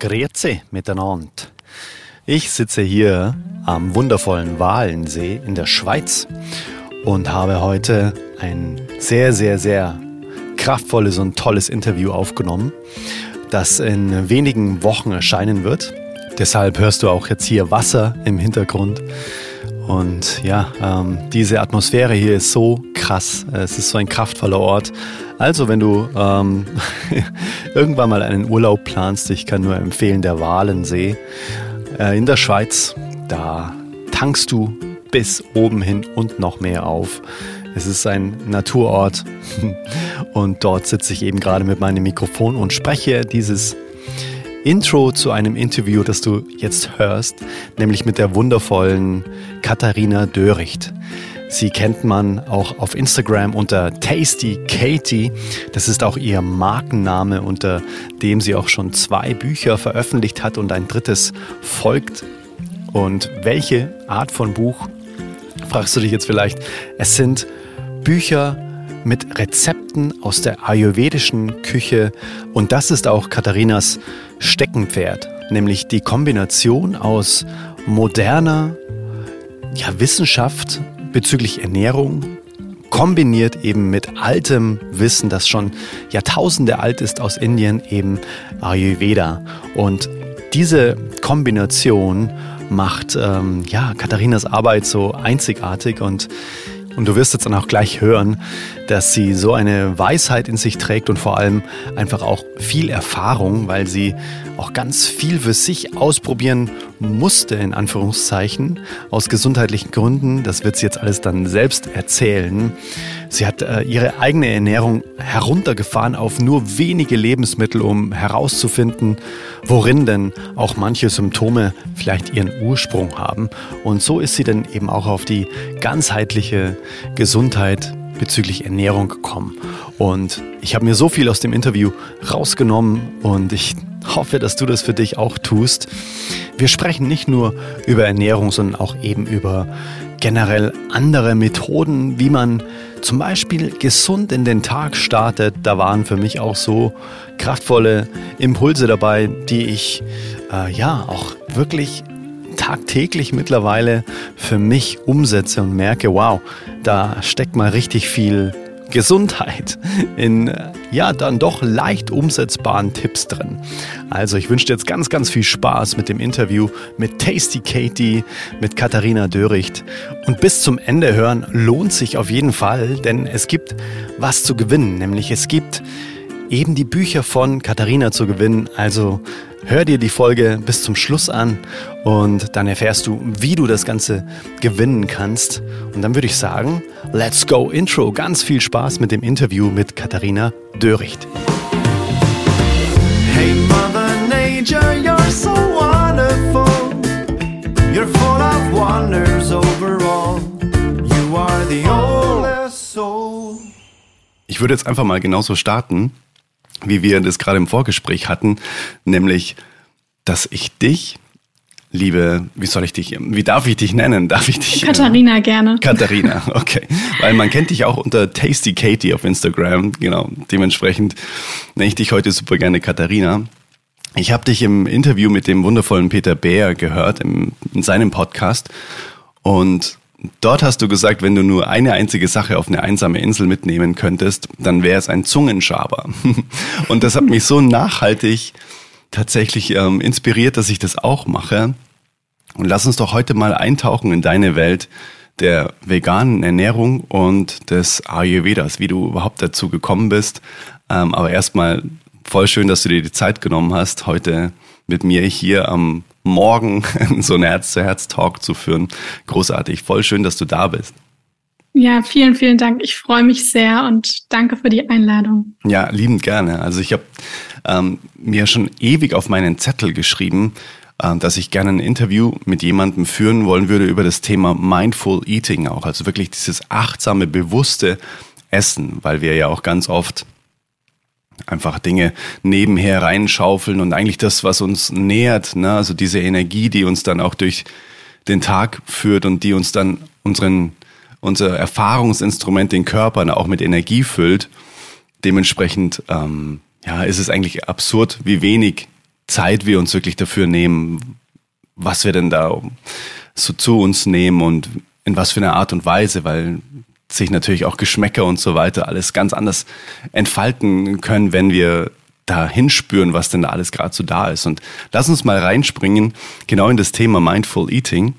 Grüezi miteinander. Ich sitze hier am wundervollen Walensee in der Schweiz und habe heute ein sehr, sehr, sehr kraftvolles und tolles Interview aufgenommen, das in wenigen Wochen erscheinen wird. Deshalb hörst du auch jetzt hier Wasser im Hintergrund. Und ja, ähm, diese Atmosphäre hier ist so krass. Es ist so ein kraftvoller Ort. Also, wenn du ähm, irgendwann mal einen Urlaub planst, ich kann nur empfehlen, der Walensee äh, in der Schweiz. Da tankst du bis oben hin und noch mehr auf. Es ist ein Naturort und dort sitze ich eben gerade mit meinem Mikrofon und spreche dieses Intro zu einem Interview, das du jetzt hörst, nämlich mit der wundervollen Katharina Döricht. Sie kennt man auch auf Instagram unter Tasty Katie. Das ist auch ihr Markenname, unter dem sie auch schon zwei Bücher veröffentlicht hat und ein drittes folgt. Und welche Art von Buch, fragst du dich jetzt vielleicht. Es sind Bücher mit Rezepten aus der ayurvedischen Küche und das ist auch Katharinas Steckenpferd, nämlich die Kombination aus moderner ja, Wissenschaft bezüglich Ernährung, kombiniert eben mit altem Wissen, das schon Jahrtausende alt ist aus Indien, eben Ayurveda. Und diese Kombination macht ähm, ja Katharinas Arbeit so einzigartig und und du wirst jetzt dann auch gleich hören, dass sie so eine Weisheit in sich trägt und vor allem einfach auch viel Erfahrung, weil sie auch ganz viel für sich ausprobieren musste, in Anführungszeichen, aus gesundheitlichen Gründen. Das wird sie jetzt alles dann selbst erzählen. Sie hat äh, ihre eigene Ernährung heruntergefahren auf nur wenige Lebensmittel, um herauszufinden, worin denn auch manche Symptome vielleicht ihren Ursprung haben. Und so ist sie dann eben auch auf die ganzheitliche Gesundheit bezüglich Ernährung gekommen. Und ich habe mir so viel aus dem Interview rausgenommen und ich hoffe, dass du das für dich auch tust. Wir sprechen nicht nur über Ernährung, sondern auch eben über generell andere Methoden, wie man zum Beispiel gesund in den Tag startet. Da waren für mich auch so kraftvolle Impulse dabei, die ich äh, ja auch wirklich tagtäglich mittlerweile für mich umsetze und merke, wow, da steckt mal richtig viel Gesundheit in ja dann doch leicht umsetzbaren Tipps drin. Also ich wünsche dir jetzt ganz, ganz viel Spaß mit dem Interview mit Tasty Katie, mit Katharina Döricht und bis zum Ende hören lohnt sich auf jeden Fall, denn es gibt was zu gewinnen, nämlich es gibt eben die Bücher von Katharina zu gewinnen. Also hör dir die Folge bis zum Schluss an und dann erfährst du, wie du das Ganze gewinnen kannst. Und dann würde ich sagen, let's go Intro. Ganz viel Spaß mit dem Interview mit Katharina Döricht. Hey Mother Nature, you're so wonderful. You're full of wonders overall. You are the oldest soul. Ich würde jetzt einfach mal genauso starten wie wir das gerade im Vorgespräch hatten, nämlich, dass ich dich, liebe, wie soll ich dich, wie darf ich dich nennen? Darf ich dich? Katharina äh, gerne. Katharina, okay. Weil man kennt dich auch unter Tasty Katie auf Instagram, genau. Dementsprechend nenne ich dich heute super gerne Katharina. Ich habe dich im Interview mit dem wundervollen Peter Bär gehört, im, in seinem Podcast. Und Dort hast du gesagt, wenn du nur eine einzige Sache auf eine einsame Insel mitnehmen könntest, dann wäre es ein Zungenschaber. Und das hat mich so nachhaltig tatsächlich ähm, inspiriert, dass ich das auch mache. Und lass uns doch heute mal eintauchen in deine Welt der veganen Ernährung und des Ayurvedas, wie du überhaupt dazu gekommen bist. Ähm, aber erstmal voll schön, dass du dir die Zeit genommen hast, heute mit mir hier am Morgen so einen Herz-zu-Herz-Talk zu führen. Großartig. Voll schön, dass du da bist. Ja, vielen, vielen Dank. Ich freue mich sehr und danke für die Einladung. Ja, liebend gerne. Also ich habe ähm, mir schon ewig auf meinen Zettel geschrieben, äh, dass ich gerne ein Interview mit jemandem führen wollen würde über das Thema Mindful Eating auch. Also wirklich dieses achtsame, bewusste Essen, weil wir ja auch ganz oft einfach Dinge nebenher reinschaufeln und eigentlich das, was uns nähert, ne? also diese Energie, die uns dann auch durch den Tag führt und die uns dann unseren, unser Erfahrungsinstrument, den Körper auch mit Energie füllt. Dementsprechend ähm, ja, ist es eigentlich absurd, wie wenig Zeit wir uns wirklich dafür nehmen, was wir denn da so zu uns nehmen und in was für eine Art und Weise, weil sich natürlich auch Geschmäcker und so weiter alles ganz anders entfalten können, wenn wir da hinspüren, was denn da alles gerade so da ist. Und lass uns mal reinspringen, genau in das Thema Mindful Eating,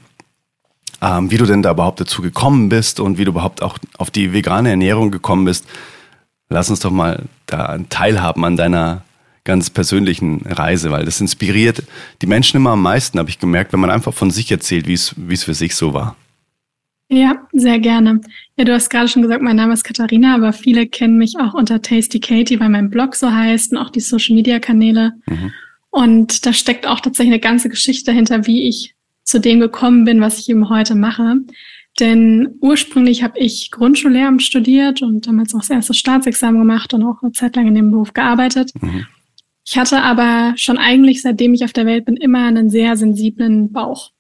ähm, wie du denn da überhaupt dazu gekommen bist und wie du überhaupt auch auf die vegane Ernährung gekommen bist. Lass uns doch mal da teilhaben an deiner ganz persönlichen Reise, weil das inspiriert die Menschen immer am meisten, habe ich gemerkt, wenn man einfach von sich erzählt, wie es für sich so war. Ja, sehr gerne. Ja, du hast gerade schon gesagt, mein Name ist Katharina, aber viele kennen mich auch unter Tasty Katie, weil mein Blog so heißt und auch die Social Media Kanäle. Mhm. Und da steckt auch tatsächlich eine ganze Geschichte dahinter, wie ich zu dem gekommen bin, was ich eben heute mache. Denn ursprünglich habe ich Grundschullehramt studiert und damals auch das erste Staatsexamen gemacht und auch eine Zeit lang in dem Beruf gearbeitet. Mhm. Ich hatte aber schon eigentlich, seitdem ich auf der Welt bin, immer einen sehr sensiblen Bauch.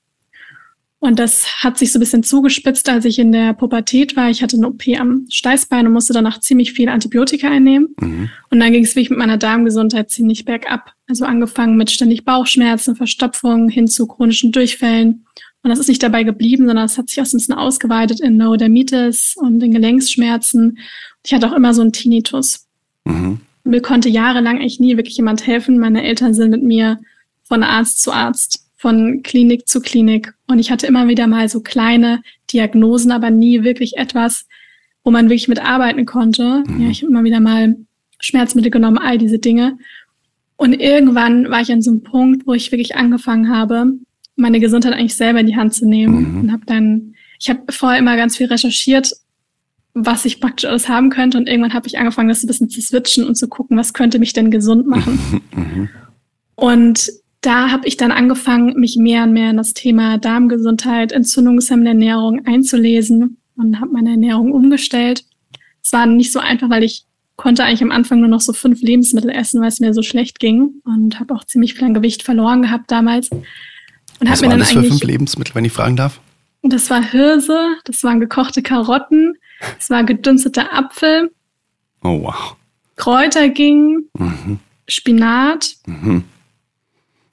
Und das hat sich so ein bisschen zugespitzt, als ich in der Pubertät war. Ich hatte eine OP am Steißbein und musste danach ziemlich viel Antibiotika einnehmen. Mhm. Und dann ging es wirklich mit meiner Darmgesundheit ziemlich bergab. Also angefangen mit ständig Bauchschmerzen, Verstopfungen hin zu chronischen Durchfällen. Und das ist nicht dabei geblieben, sondern es hat sich auch so ein bisschen ausgeweitet in Neurodermitis und in Gelenksschmerzen. Ich hatte auch immer so einen Tinnitus. Mhm. Mir konnte jahrelang eigentlich nie wirklich jemand helfen. Meine Eltern sind mit mir von Arzt zu Arzt von Klinik zu Klinik. Und ich hatte immer wieder mal so kleine Diagnosen, aber nie wirklich etwas, wo man wirklich mitarbeiten konnte. Mhm. Ja, ich habe immer wieder mal Schmerzmittel genommen, all diese Dinge. Und irgendwann war ich an so einem Punkt, wo ich wirklich angefangen habe, meine Gesundheit eigentlich selber in die Hand zu nehmen. Mhm. Und habe dann, ich habe vorher immer ganz viel recherchiert, was ich praktisch alles haben könnte. Und irgendwann habe ich angefangen, das ein bisschen zu switchen und zu gucken, was könnte mich denn gesund machen. Mhm. Und da habe ich dann angefangen, mich mehr und mehr in das Thema Darmgesundheit, entzündungshemmende Ernährung einzulesen und habe meine Ernährung umgestellt. Es war nicht so einfach, weil ich konnte eigentlich am Anfang nur noch so fünf Lebensmittel essen, weil es mir so schlecht ging und habe auch ziemlich viel an Gewicht verloren gehabt damals. Und Was waren das für fünf Lebensmittel, wenn ich fragen darf? Das war Hirse, das waren gekochte Karotten, das war gedünsteter Apfel. Oh wow. Kräuter ging, mhm. Spinat. Mhm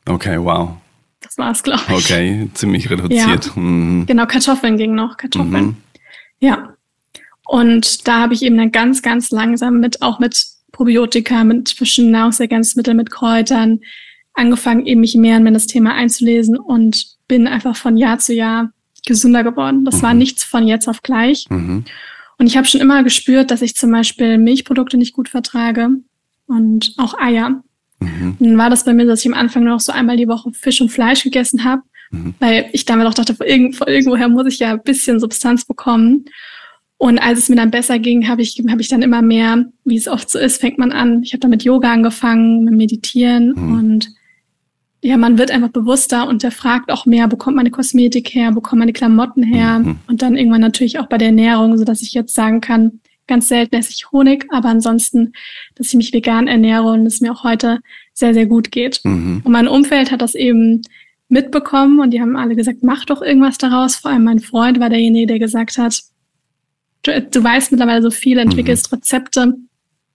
Okay, wow. Das war's, glaube ich. Okay, ziemlich reduziert. Ja. Mhm. Genau, Kartoffeln ging noch, Kartoffeln. Mhm. Ja. Und da habe ich eben dann ganz, ganz langsam mit, auch mit Probiotika, mit verschiedenen Nahrungsergänzungsmitteln, mit Kräutern angefangen, eben mich mehr in das Thema einzulesen und bin einfach von Jahr zu Jahr gesünder geworden. Das mhm. war nichts von jetzt auf gleich. Mhm. Und ich habe schon immer gespürt, dass ich zum Beispiel Milchprodukte nicht gut vertrage und auch Eier. Mhm. Dann war das bei mir, dass ich am Anfang noch so einmal die Woche Fisch und Fleisch gegessen habe, mhm. weil ich damit auch dachte, von, irgend, von irgendwoher muss ich ja ein bisschen Substanz bekommen. Und als es mir dann besser ging, habe ich, hab ich dann immer mehr, wie es oft so ist, fängt man an. Ich habe dann mit Yoga angefangen, mit Meditieren mhm. und ja, man wird einfach bewusster und der fragt auch mehr, bekommt meine Kosmetik her, bekommt meine Klamotten her mhm. und dann irgendwann natürlich auch bei der Ernährung, so dass ich jetzt sagen kann, Ganz selten esse ich Honig, aber ansonsten, dass ich mich vegan ernähre und es mir auch heute sehr, sehr gut geht. Mhm. Und mein Umfeld hat das eben mitbekommen und die haben alle gesagt, mach doch irgendwas daraus. Vor allem mein Freund war derjenige, der gesagt hat, du, du weißt mittlerweile so viel, entwickelst mhm. Rezepte.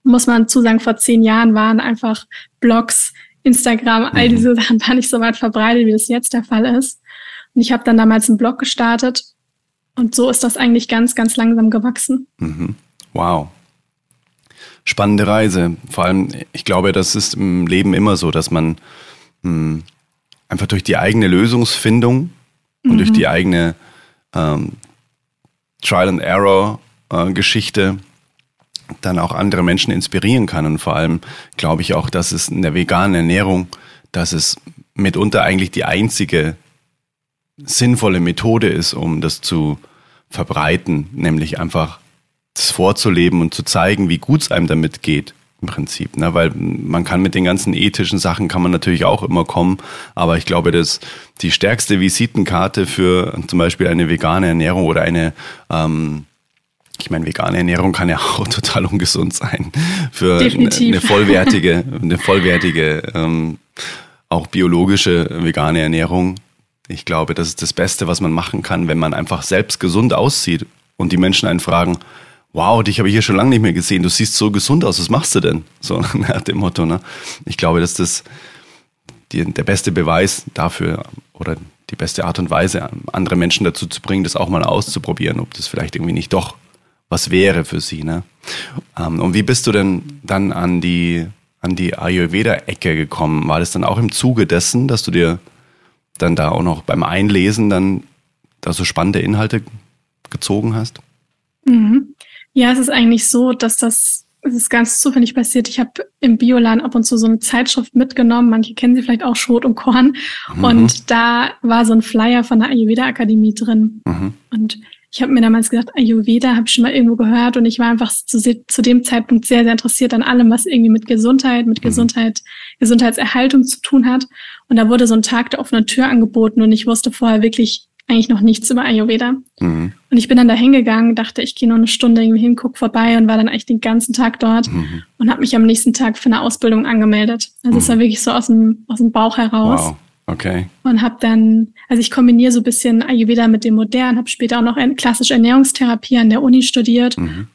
Muss man zusagen, vor zehn Jahren waren einfach Blogs, Instagram, all mhm. diese Sachen waren nicht so weit verbreitet, wie das jetzt der Fall ist. Und ich habe dann damals einen Blog gestartet und so ist das eigentlich ganz, ganz langsam gewachsen. Mhm. Wow. Spannende Reise. Vor allem, ich glaube, das ist im Leben immer so, dass man mh, hm, einfach durch die eigene Lösungsfindung mhm. und durch mhm. die eigene ähm, Trial and Error äh, Geschichte dann auch andere Menschen inspirieren kann. Und vor allem glaube ich auch, dass es in der veganen Ernährung, dass es mitunter eigentlich die einzige sinnvolle Methode ist, um das zu verbreiten, nämlich einfach das vorzuleben und zu zeigen, wie gut es einem damit geht im Prinzip, ne? weil man kann mit den ganzen ethischen Sachen kann man natürlich auch immer kommen, aber ich glaube, dass die stärkste Visitenkarte für zum Beispiel eine vegane Ernährung oder eine ähm, ich meine, vegane Ernährung kann ja auch total ungesund sein. Für Definitiv. eine vollwertige, eine vollwertige, ähm, auch biologische vegane Ernährung. Ich glaube, das ist das Beste, was man machen kann, wenn man einfach selbst gesund aussieht und die Menschen einen fragen, wow, dich habe ich hier schon lange nicht mehr gesehen, du siehst so gesund aus, was machst du denn? So nach dem Motto, ne? Ich glaube, dass das die, der beste Beweis dafür oder die beste Art und Weise, andere Menschen dazu zu bringen, das auch mal auszuprobieren, ob das vielleicht irgendwie nicht doch was wäre für sie. Ne? Ähm, und wie bist du denn dann an die, an die Ayurveda-Ecke gekommen? War das dann auch im Zuge dessen, dass du dir dann da auch noch beim Einlesen dann da so spannende Inhalte gezogen hast? Mhm. Ja, es ist eigentlich so, dass das es ist ganz zufällig passiert. Ich habe im Bioladen ab und zu so eine Zeitschrift mitgenommen. Manche kennen sie vielleicht auch Schrot und Korn. Mhm. Und da war so ein Flyer von der Ayurveda Akademie drin. Mhm. Und ich habe mir damals gedacht, Ayurveda habe ich schon mal irgendwo gehört und ich war einfach zu, zu, dem Zeitpunkt sehr, sehr interessiert an allem, was irgendwie mit Gesundheit, mit mhm. Gesundheit, Gesundheitserhaltung zu tun hat. Und da wurde so ein Tag der offenen Tür angeboten und ich wusste vorher wirklich eigentlich noch nichts über Ayurveda. Mhm. Und ich bin dann da hingegangen, dachte, ich gehe noch eine Stunde irgendwie hin, guck vorbei und war dann eigentlich den ganzen Tag dort mhm. und habe mich am nächsten Tag für eine Ausbildung angemeldet. Also es mhm. war wirklich so aus dem, aus dem Bauch heraus. Wow. Okay. Und habe dann, also ich kombiniere so ein bisschen Ayurveda mit dem Modernen, habe später auch noch klassische Ernährungstherapie an der Uni studiert mhm.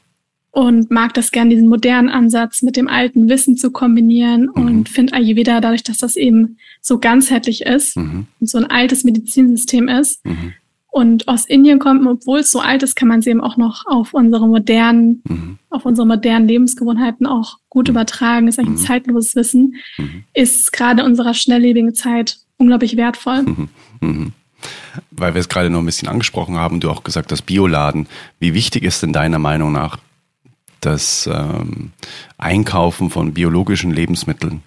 Und mag das gern, diesen modernen Ansatz mit dem alten Wissen zu kombinieren mhm. und finde Ayurveda dadurch, dass das eben so ganzheitlich ist mhm. und so ein altes Medizinsystem ist. Mhm. Und aus Indien kommt, obwohl es so alt ist, kann man es eben auch noch auf unsere modernen, mhm. auf unsere modernen Lebensgewohnheiten auch gut mhm. übertragen. Ist eigentlich ein zeitloses Wissen. Ist gerade in unserer schnelllebigen Zeit unglaublich wertvoll. Mhm. Mhm. Weil wir es gerade noch ein bisschen angesprochen haben, du auch gesagt hast, Bioladen. Wie wichtig ist denn deiner Meinung nach das ähm, Einkaufen von biologischen Lebensmitteln?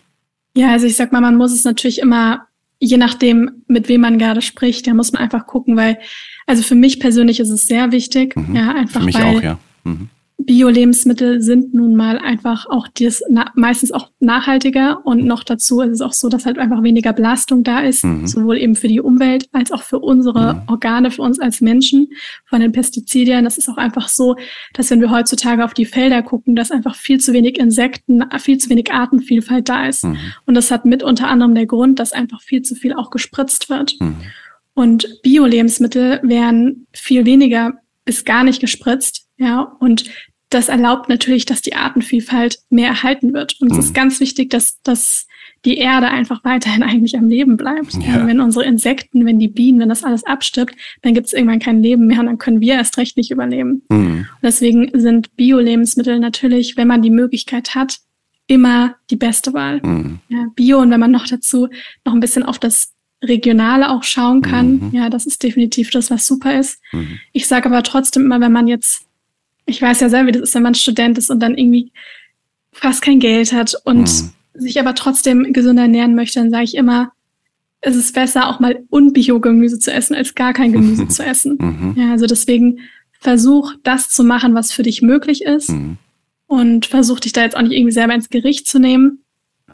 Ja, also ich sag mal, man muss es natürlich immer, je nachdem, mit wem man gerade spricht, da muss man einfach gucken, weil, also für mich persönlich ist es sehr wichtig. Mhm. Ja, einfach für mich weil, auch, ja. Mhm. Bio-Lebensmittel sind nun mal einfach auch das, na, meistens auch nachhaltiger und noch dazu ist es auch so, dass halt einfach weniger Belastung da ist, mhm. sowohl eben für die Umwelt als auch für unsere mhm. Organe, für uns als Menschen von den Pestizidien. Das ist auch einfach so, dass wenn wir heutzutage auf die Felder gucken, dass einfach viel zu wenig Insekten, viel zu wenig Artenvielfalt da ist. Mhm. Und das hat mit unter anderem der Grund, dass einfach viel zu viel auch gespritzt wird. Mhm. Und Bio-Lebensmittel werden viel weniger bis gar nicht gespritzt. Ja, und das erlaubt natürlich, dass die Artenvielfalt mehr erhalten wird. Und mhm. es ist mhm. ganz wichtig, dass, dass die Erde einfach weiterhin eigentlich am Leben bleibt. Ja. Wenn unsere Insekten, wenn die Bienen, wenn das alles abstirbt, dann gibt es irgendwann kein Leben mehr und dann können wir erst recht nicht überleben. Mhm. deswegen sind Bio-Lebensmittel natürlich, wenn man die Möglichkeit hat, immer die beste Wahl. Mhm. Ja, Bio und wenn man noch dazu noch ein bisschen auf das Regionale auch schauen kann, mhm. ja, das ist definitiv das, was super ist. Mhm. Ich sage aber trotzdem immer, wenn man jetzt ich weiß ja selber, wie das ist, wenn man Student ist und dann irgendwie fast kein Geld hat und mhm. sich aber trotzdem gesünder ernähren möchte, dann sage ich immer, es ist besser, auch mal Unbio-Gemüse zu essen, als gar kein Gemüse zu essen. Mhm. Ja, also deswegen versuch das zu machen, was für dich möglich ist. Mhm. Und versuch dich da jetzt auch nicht irgendwie selber ins Gericht zu nehmen,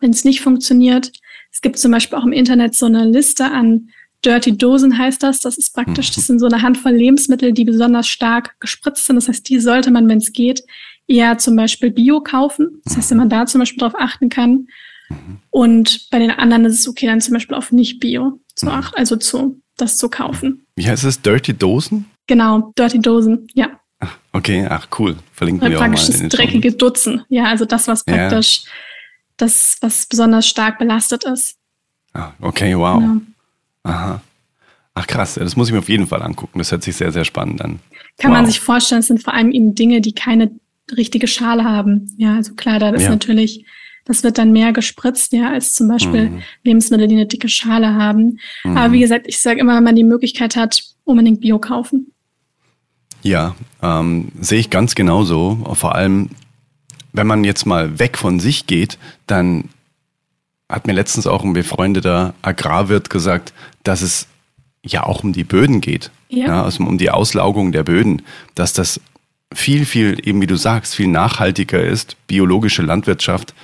wenn es nicht funktioniert. Es gibt zum Beispiel auch im Internet so eine Liste an Dirty Dosen heißt das. Das ist praktisch, das sind so eine Handvoll Lebensmittel, die besonders stark gespritzt sind. Das heißt, die sollte man, wenn es geht, eher zum Beispiel Bio kaufen. Das heißt, wenn man da zum Beispiel drauf achten kann. Und bei den anderen ist es okay, dann zum Beispiel auf nicht Bio zu mhm. achten, also zu, das zu kaufen. Wie heißt es? Dirty Dosen? Genau, Dirty Dosen, ja. Ach, okay, ach cool. Verlinken wir auch mal. Praktisch das dreckige Dutzen. Ja, also das, was praktisch, ja. das, was besonders stark belastet ist. Ah, okay, wow. Genau. Aha. Ach krass, das muss ich mir auf jeden Fall angucken. Das hört sich sehr, sehr spannend an. Kann wow. man sich vorstellen, es sind vor allem eben Dinge, die keine richtige Schale haben. Ja, also klar, da ist ja. natürlich, das wird dann mehr gespritzt, ja, als zum Beispiel mhm. Lebensmittel, die eine dicke Schale haben. Mhm. Aber wie gesagt, ich sage immer, wenn man die Möglichkeit hat, unbedingt Bio kaufen. Ja, ähm, sehe ich ganz genauso. Vor allem, wenn man jetzt mal weg von sich geht, dann hat mir letztens auch ein befreundeter Agrarwirt gesagt, dass es ja auch um die Böden geht, ja. ja. also um die Auslaugung der Böden, dass das viel, viel, eben wie du sagst, viel nachhaltiger ist, biologische Landwirtschaft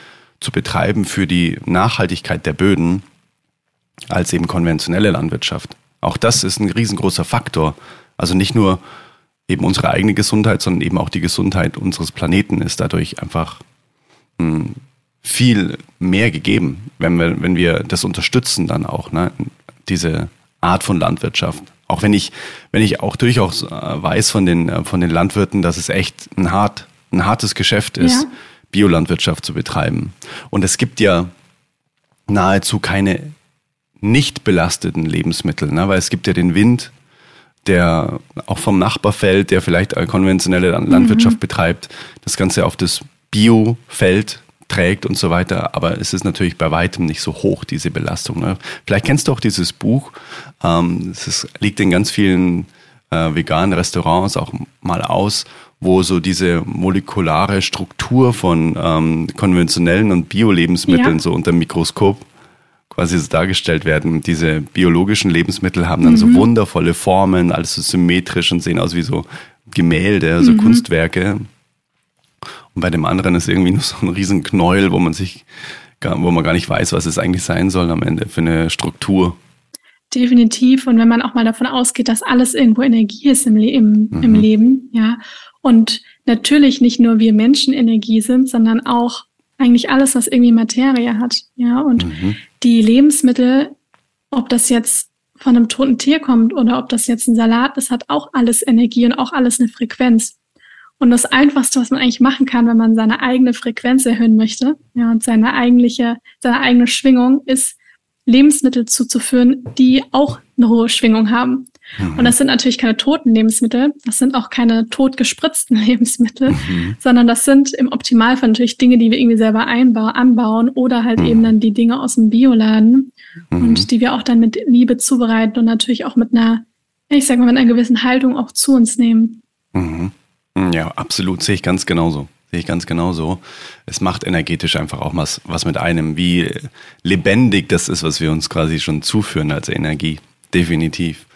zu betreiben für die Nachhaltigkeit der Böden als eben konventionelle Landwirtschaft. Auch das ist ein riesengroßer Faktor. Also nicht nur eben unsere eigene Gesundheit, sondern eben auch die Gesundheit unseres Planeten ist dadurch einfach hm, viel mehr gegeben, wenn wir, wenn wir das unterstützen dann auch, ne? diese Art von Landwirtschaft. Auch wenn ich, wenn ich auch durchaus äh, weiß von den, äh, von den Landwirten, dass es echt ein, hart, ein hartes Geschäft ist, ja. Biolandwirtschaft zu betreiben. Und es gibt ja nahezu keine nicht belasteten Lebensmittel, ne? weil es gibt ja den Wind, der auch vom Nachbar fällt, der vielleicht eine konventionelle Landwirtschaft mhm. betreibt, das Ganze auf das Biofeld trägt und so weiter. Aber es ist natürlich bei weitem nicht so hoch, diese Belastung. Ne? Vielleicht kennst du auch dieses Buch. Ähm, es ist, liegt in ganz vielen äh, veganen Restaurants auch mal aus, wo so diese molekulare Struktur von ähm, konventionellen und Bio-Lebensmitteln ja. so unter dem Mikroskop quasi so dargestellt werden. Diese biologischen Lebensmittel haben dann mhm. so wundervolle Formen, alles so symmetrisch und sehen aus wie so Gemälde, so mhm. Kunstwerke. Und bei dem anderen ist irgendwie nur so ein riesen Knäuel, wo man sich, wo man gar nicht weiß, was es eigentlich sein soll am Ende für eine Struktur. Definitiv. Und wenn man auch mal davon ausgeht, dass alles irgendwo Energie ist im, im, mhm. im Leben, ja. Und natürlich nicht nur wir Menschen Energie sind, sondern auch eigentlich alles, was irgendwie Materie hat, ja. Und mhm. die Lebensmittel, ob das jetzt von einem toten Tier kommt oder ob das jetzt ein Salat ist, hat auch alles Energie und auch alles eine Frequenz. Und das Einfachste, was man eigentlich machen kann, wenn man seine eigene Frequenz erhöhen möchte, ja, und seine eigentliche, seine eigene Schwingung, ist Lebensmittel zuzuführen, die auch eine hohe Schwingung haben. Mhm. Und das sind natürlich keine toten Lebensmittel, das sind auch keine totgespritzten Lebensmittel, mhm. sondern das sind im Optimalfall natürlich Dinge, die wir irgendwie selber einbauen, anbauen oder halt mhm. eben dann die Dinge aus dem Bioladen mhm. und die wir auch dann mit Liebe zubereiten und natürlich auch mit einer, ich sag mal, mit einer gewissen Haltung auch zu uns nehmen. Mhm. Ja, absolut, sehe ich ganz genauso. Sehe ich ganz genauso. Es macht energetisch einfach auch was, was mit einem, wie lebendig das ist, was wir uns quasi schon zuführen als Energie. Definitiv.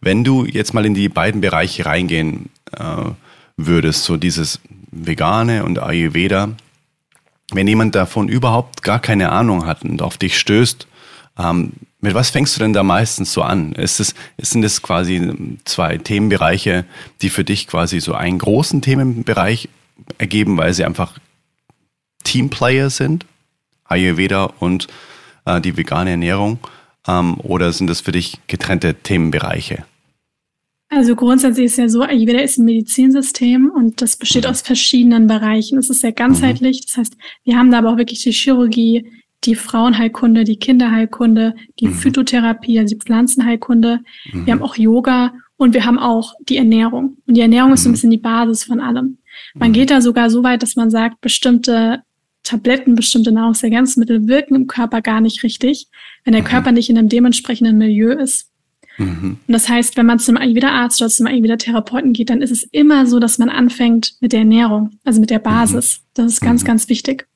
Wenn du jetzt mal in die beiden Bereiche reingehen äh, würdest, so dieses Vegane und Ayurveda, wenn jemand davon überhaupt gar keine Ahnung hat und auf dich stößt, ähm, mit was fängst du denn da meistens so an? Ist es, sind es quasi zwei Themenbereiche, die für dich quasi so einen großen Themenbereich ergeben, weil sie einfach Teamplayer sind? Ayurveda und äh, die vegane Ernährung? Ähm, oder sind das für dich getrennte Themenbereiche? Also grundsätzlich ist ja so, Ayurveda ist ein Medizinsystem und das besteht mhm. aus verschiedenen Bereichen. Es ist sehr ganzheitlich. Mhm. Das heißt, wir haben da aber auch wirklich die Chirurgie, die Frauenheilkunde, die Kinderheilkunde, die mhm. Phytotherapie, also die Pflanzenheilkunde. Mhm. Wir haben auch Yoga und wir haben auch die Ernährung. Und die Ernährung mhm. ist so ein mhm. bisschen die Basis von allem. Man mhm. geht da sogar so weit, dass man sagt, bestimmte Tabletten, bestimmte Nahrungsergänzungsmittel wirken im Körper gar nicht richtig, wenn der mhm. Körper nicht in einem dementsprechenden Milieu ist. Und das heißt, wenn man zum Ayurveda-Arzt oder zum Ayurveda-Therapeuten geht, dann ist es immer so, dass man anfängt mit der Ernährung, also mit der Basis. Das ist ganz, ganz wichtig.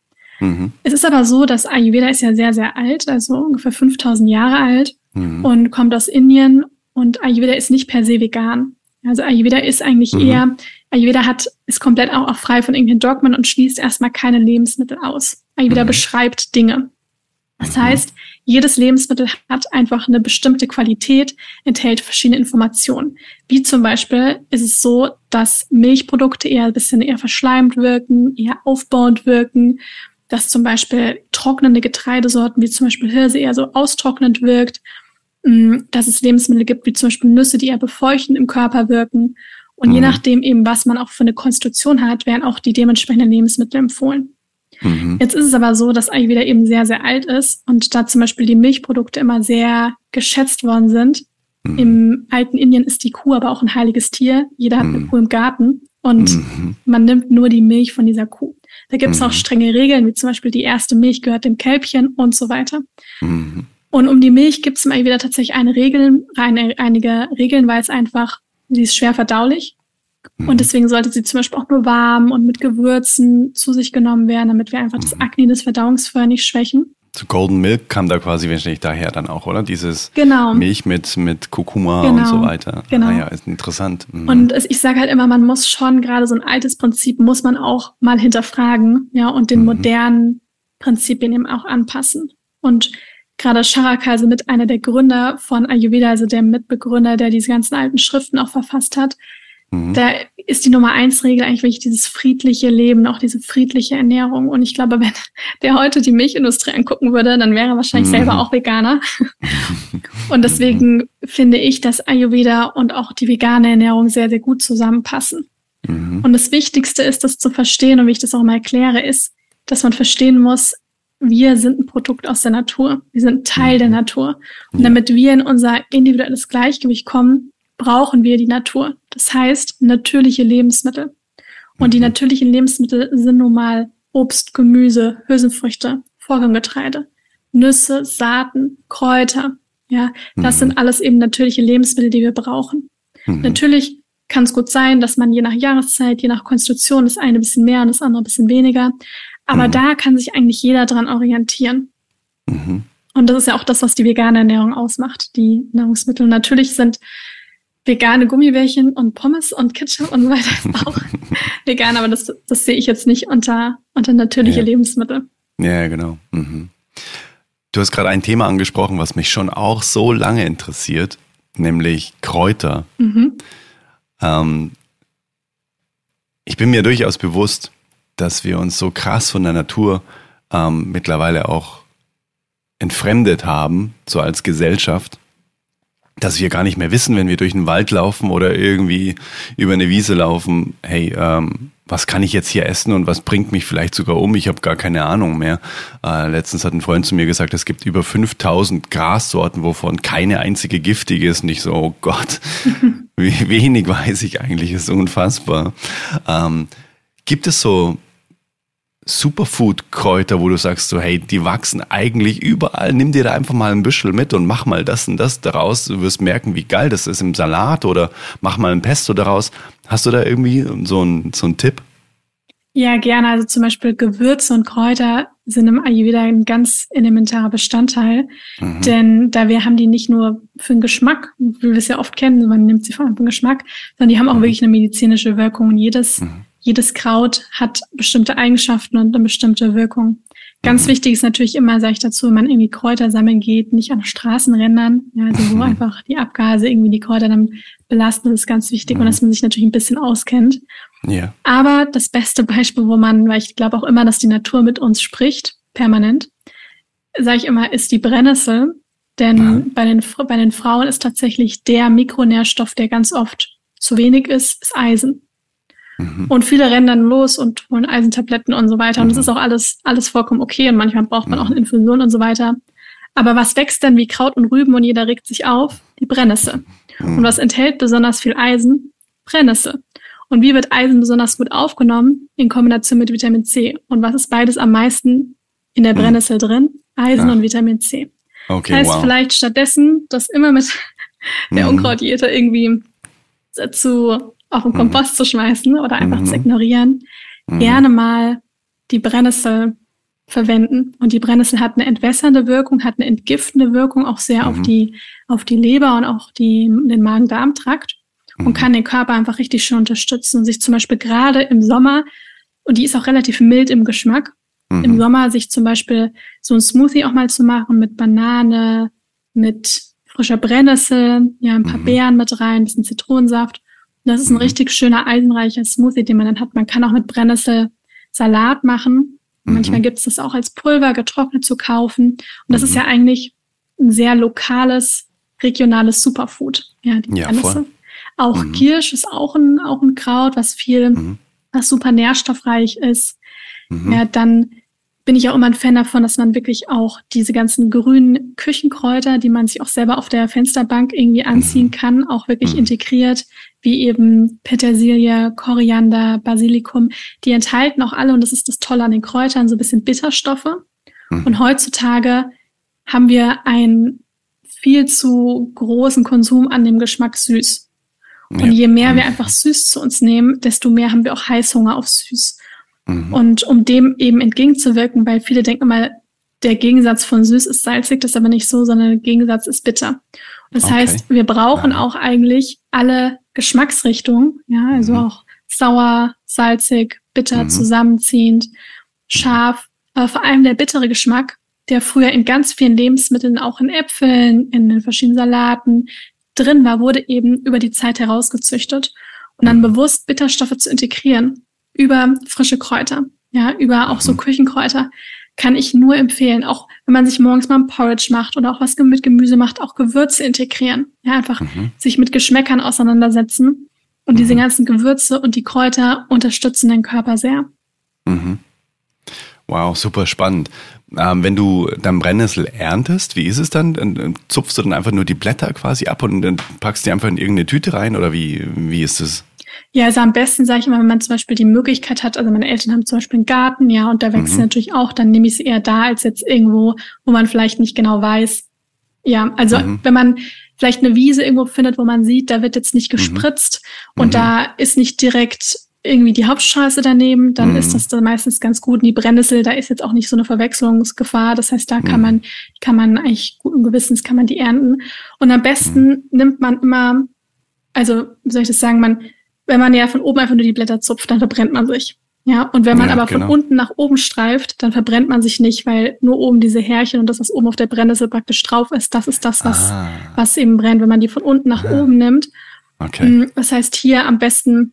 Mhm. Es ist aber so, dass Ayurveda ist ja sehr, sehr alt, also ungefähr 5000 Jahre alt mhm. und kommt aus Indien und Ayurveda ist nicht per se vegan. Also Ayurveda ist eigentlich mhm. eher, Ayurveda hat, ist komplett auch, auch frei von irgendwelchen Dogmen und schließt erstmal keine Lebensmittel aus. Ayurveda mhm. beschreibt Dinge. Das mhm. heißt, jedes Lebensmittel hat einfach eine bestimmte Qualität, enthält verschiedene Informationen. Wie zum Beispiel ist es so, dass Milchprodukte eher ein bisschen eher verschleimt wirken, eher aufbauend wirken dass zum Beispiel trocknende Getreidesorten wie zum Beispiel Hirse eher so austrocknend wirkt, mm, dass es Lebensmittel gibt wie zum Beispiel Nüsse, die eher befeuchtend im Körper wirken. Und mhm. je nachdem eben, was man auch für eine Konstitution hat, werden auch die dementsprechenden Lebensmittel empfohlen. Mhm. Jetzt ist es aber so, dass Ayurveda eben sehr, sehr alt ist und da zum Beispiel die Milchprodukte immer sehr geschätzt worden sind. Mhm. Im alten Indien ist die Kuh aber auch ein heiliges Tier. Jeder hat eine mhm. Kuh im Garten und mhm. man nimmt nur die Milch von dieser Kuh. Da gibt es mhm. auch strenge Regeln, wie zum Beispiel die erste Milch gehört dem Kälbchen und so weiter. Mhm. Und um die Milch gibt es immer wieder tatsächlich eine Regel, eine, einige Regeln, weil es einfach, sie ist schwer verdaulich. Mhm. Und deswegen sollte sie zum Beispiel auch nur warm und mit Gewürzen zu sich genommen werden, damit wir einfach das mhm. Akne des Verdauungsfeuer nicht schwächen. Zu Golden Milk kam da quasi wahrscheinlich daher dann auch, oder? Dieses genau. Milch mit, mit Kurkuma genau. und so weiter. Genau. Ah, ja, ist interessant. Mhm. Und ich sage halt immer, man muss schon gerade so ein altes Prinzip muss man auch mal hinterfragen, ja, und den mhm. modernen Prinzipien eben auch anpassen. Und gerade Charaka, also mit einer der Gründer von Ayurveda, also der Mitbegründer, der diese ganzen alten Schriften auch verfasst hat, Mhm. Da ist die Nummer eins Regel eigentlich wirklich dieses friedliche Leben, auch diese friedliche Ernährung. Und ich glaube, wenn der heute die Milchindustrie angucken würde, dann wäre er wahrscheinlich mhm. selber auch Veganer. und deswegen finde ich, dass Ayurveda und auch die vegane Ernährung sehr, sehr gut zusammenpassen. Mhm. Und das Wichtigste ist, das zu verstehen und wie ich das auch mal erkläre, ist, dass man verstehen muss, wir sind ein Produkt aus der Natur. Wir sind Teil der Natur. Und damit wir in unser individuelles Gleichgewicht kommen, brauchen wir die Natur. Das heißt, natürliche Lebensmittel. Und die mhm. natürlichen Lebensmittel sind nun mal Obst, Gemüse, Hülsenfrüchte, Vollkorngetreide, Nüsse, Saaten, Kräuter. Ja, das mhm. sind alles eben natürliche Lebensmittel, die wir brauchen. Mhm. Natürlich kann es gut sein, dass man je nach Jahreszeit, je nach Konstitution das eine ein bisschen mehr und das andere ein bisschen weniger. Aber mhm. da kann sich eigentlich jeder dran orientieren. Mhm. Und das ist ja auch das, was die vegane Ernährung ausmacht, die Nahrungsmittel. Und natürlich sind vegane Gummibärchen und Pommes und Ketchup und so weiter auch vegan, aber das, das sehe ich jetzt nicht unter, unter natürliche ja. Lebensmittel. Ja, genau. Mhm. Du hast gerade ein Thema angesprochen, was mich schon auch so lange interessiert, nämlich Kräuter. Mhm. Ähm, ich bin mir durchaus bewusst, dass wir uns so krass von der Natur ähm, mittlerweile auch entfremdet haben, so als Gesellschaft, dass wir gar nicht mehr wissen, wenn wir durch den Wald laufen oder irgendwie über eine Wiese laufen, hey, ähm, was kann ich jetzt hier essen und was bringt mich vielleicht sogar um? Ich habe gar keine Ahnung mehr. Äh, letztens hat ein Freund zu mir gesagt, es gibt über 5000 Grassorten, wovon keine einzige giftig ist. Nicht so, oh Gott, wie wenig weiß ich eigentlich, ist unfassbar. Ähm, gibt es so Superfood-Kräuter, wo du sagst so, hey, die wachsen eigentlich überall, nimm dir da einfach mal ein Büschel mit und mach mal das und das daraus. Du wirst merken, wie geil das ist im Salat oder mach mal ein Pesto daraus. Hast du da irgendwie so einen so Tipp? Ja, gerne. Also zum Beispiel Gewürze und Kräuter sind im Ayurveda ein ganz elementarer Bestandteil. Mhm. Denn da wir haben die nicht nur für den Geschmack, wie wir es ja oft kennen, man nimmt sie vor allem für den Geschmack, sondern die haben auch mhm. wirklich eine medizinische Wirkung. Und jedes mhm jedes Kraut hat bestimmte Eigenschaften und eine bestimmte Wirkung. Ganz mhm. wichtig ist natürlich immer, sage ich dazu, wenn man irgendwie Kräuter sammeln geht, nicht an Straßenrändern, ja, also wo mhm. einfach die Abgase irgendwie die Kräuter dann belasten, das ist ganz wichtig mhm. und dass man sich natürlich ein bisschen auskennt. Ja. Aber das beste Beispiel, wo man, weil ich glaube auch immer, dass die Natur mit uns spricht, permanent, sage ich immer, ist die Brennnessel. Denn ja. bei, den, bei den Frauen ist tatsächlich der Mikronährstoff, der ganz oft zu wenig ist, ist Eisen. Mhm. Und viele rennen dann los und holen Eisentabletten und so weiter. Mhm. Und das ist auch alles, alles vollkommen okay. Und manchmal braucht man auch eine Infusion und so weiter. Aber was wächst denn wie Kraut und Rüben und jeder regt sich auf? Die Brennnessel. Mhm. Und was enthält besonders viel Eisen? Brennnessel. Und wie wird Eisen besonders gut aufgenommen? In Kombination mit Vitamin C. Und was ist beides am meisten in der mhm. Brennnessel drin? Eisen ja. und Vitamin C. Okay, das heißt, wow. vielleicht stattdessen das immer mit der mhm. Unkrautdiete irgendwie zu auf den Kompost mhm. zu schmeißen oder einfach mhm. zu ignorieren, mhm. gerne mal die Brennnessel verwenden. Und die Brennnessel hat eine entwässernde Wirkung, hat eine entgiftende Wirkung, auch sehr auf mhm. die, auf die Leber und auch die, den Magen-Darm-Trakt und mhm. kann den Körper einfach richtig schön unterstützen und sich zum Beispiel gerade im Sommer, und die ist auch relativ mild im Geschmack, im Sommer sich zum Beispiel so ein Smoothie auch mal zu machen mit Banane, mit frischer Brennnessel, ja, ein paar Beeren mit rein, ein bisschen Zitronensaft das ist ein mhm. richtig schöner eisenreicher Smoothie, den man dann hat. Man kann auch mit Brennnessel Salat machen. Mhm. Manchmal gibt es das auch als Pulver getrocknet zu kaufen. Und das mhm. ist ja eigentlich ein sehr lokales, regionales Superfood. Ja, die ja, Brennnessel. Voll. Auch mhm. Kirsch ist auch ein, auch ein Kraut, was viel, mhm. was super nährstoffreich ist. Mhm. Ja, dann bin ich auch immer ein Fan davon, dass man wirklich auch diese ganzen grünen Küchenkräuter, die man sich auch selber auf der Fensterbank irgendwie anziehen mhm. kann, auch wirklich mhm. integriert, wie eben Petersilie, Koriander, Basilikum. Die enthalten auch alle, und das ist das Tolle an den Kräutern, so ein bisschen Bitterstoffe. Mhm. Und heutzutage haben wir einen viel zu großen Konsum an dem Geschmack süß. Und ja. je mehr wir einfach süß zu uns nehmen, desto mehr haben wir auch Heißhunger auf süß. Mhm. Und um dem eben entgegenzuwirken, weil viele denken immer, der Gegensatz von süß ist salzig, das ist aber nicht so, sondern der Gegensatz ist bitter. Das okay. heißt, wir brauchen ja. auch eigentlich alle Geschmacksrichtungen, ja, also mhm. auch sauer, salzig, bitter, mhm. zusammenziehend, scharf, aber vor allem der bittere Geschmack, der früher in ganz vielen Lebensmitteln, auch in Äpfeln, in den verschiedenen Salaten drin war, wurde eben über die Zeit herausgezüchtet und dann mhm. bewusst Bitterstoffe zu integrieren über frische Kräuter, ja, über auch so mhm. Küchenkräuter, kann ich nur empfehlen. Auch wenn man sich morgens mal ein Porridge macht oder auch was mit Gemüse macht, auch Gewürze integrieren. Ja, einfach mhm. sich mit Geschmäckern auseinandersetzen. Und mhm. diese ganzen Gewürze und die Kräuter unterstützen den Körper sehr. Mhm. Wow, super spannend. ähm, wenn du dann Brennnessel erntest, wie ist es dann? dann? Zupfst du dann einfach nur die Blätter quasi ab und dann packst du die einfach in irgendeine Tüte rein oder wie, wie ist es? Ja, also am besten sage ich immer, wenn man zum Beispiel die Möglichkeit hat, also meine Eltern haben zum Beispiel einen Garten, ja, und da wächst mhm. natürlich auch, dann nehme ich sie eher da als jetzt irgendwo, wo man vielleicht nicht genau weiß. Ja, also mhm. wenn man vielleicht eine Wiese irgendwo findet, wo man sieht, da wird jetzt nicht mhm. gespritzt mhm. und da ist nicht direkt irgendwie die Hauptstraße daneben, dann mhm. ist das dann meistens ganz gut. Und die Brennnessel, da ist jetzt auch nicht so eine Verwechslungsgefahr. Das heißt, da kann mhm. man, kann man eigentlich guten Gewissens kann man die ernten. Und am besten mhm. nimmt man immer, also wie soll ich das sagen, man, wenn man ja von oben einfach nur die Blätter zupft, dann verbrennt man sich. Ja, und wenn man ja, aber genau. von unten nach oben streift, dann verbrennt man sich nicht, weil nur oben diese Härchen und das, was oben auf der Brennnessel praktisch drauf ist, das ist das, was, ah. was eben brennt, wenn man die von unten nach ah. oben nimmt. Okay. Mm, das heißt, hier am besten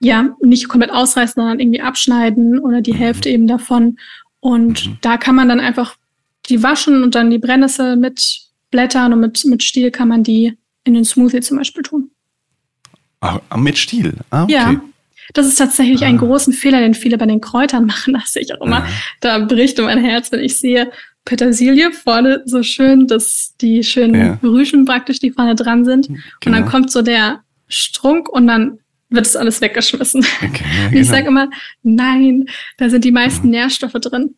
ja, nicht komplett ausreißen, sondern irgendwie abschneiden oder die mhm. Hälfte eben davon. Und mhm. da kann man dann einfach die waschen und dann die Brennnessel mit Blättern und mit, mit Stiel kann man die in den Smoothie zum Beispiel tun. Ah, mit Stiel? Ah, okay. Ja. Das ist tatsächlich ah. ein großen Fehler, den viele bei den Kräutern machen. Das sehe ich auch immer. Ah. Da bricht mein Herz, wenn ich sehe Petersilie vorne so schön, dass die schönen ja. Rüschen praktisch, die vorne dran sind. Genau. Und dann genau. kommt so der Strunk und dann wird es alles weggeschmissen. Okay, ja, genau. Ich sage immer, nein, da sind die meisten mhm. Nährstoffe drin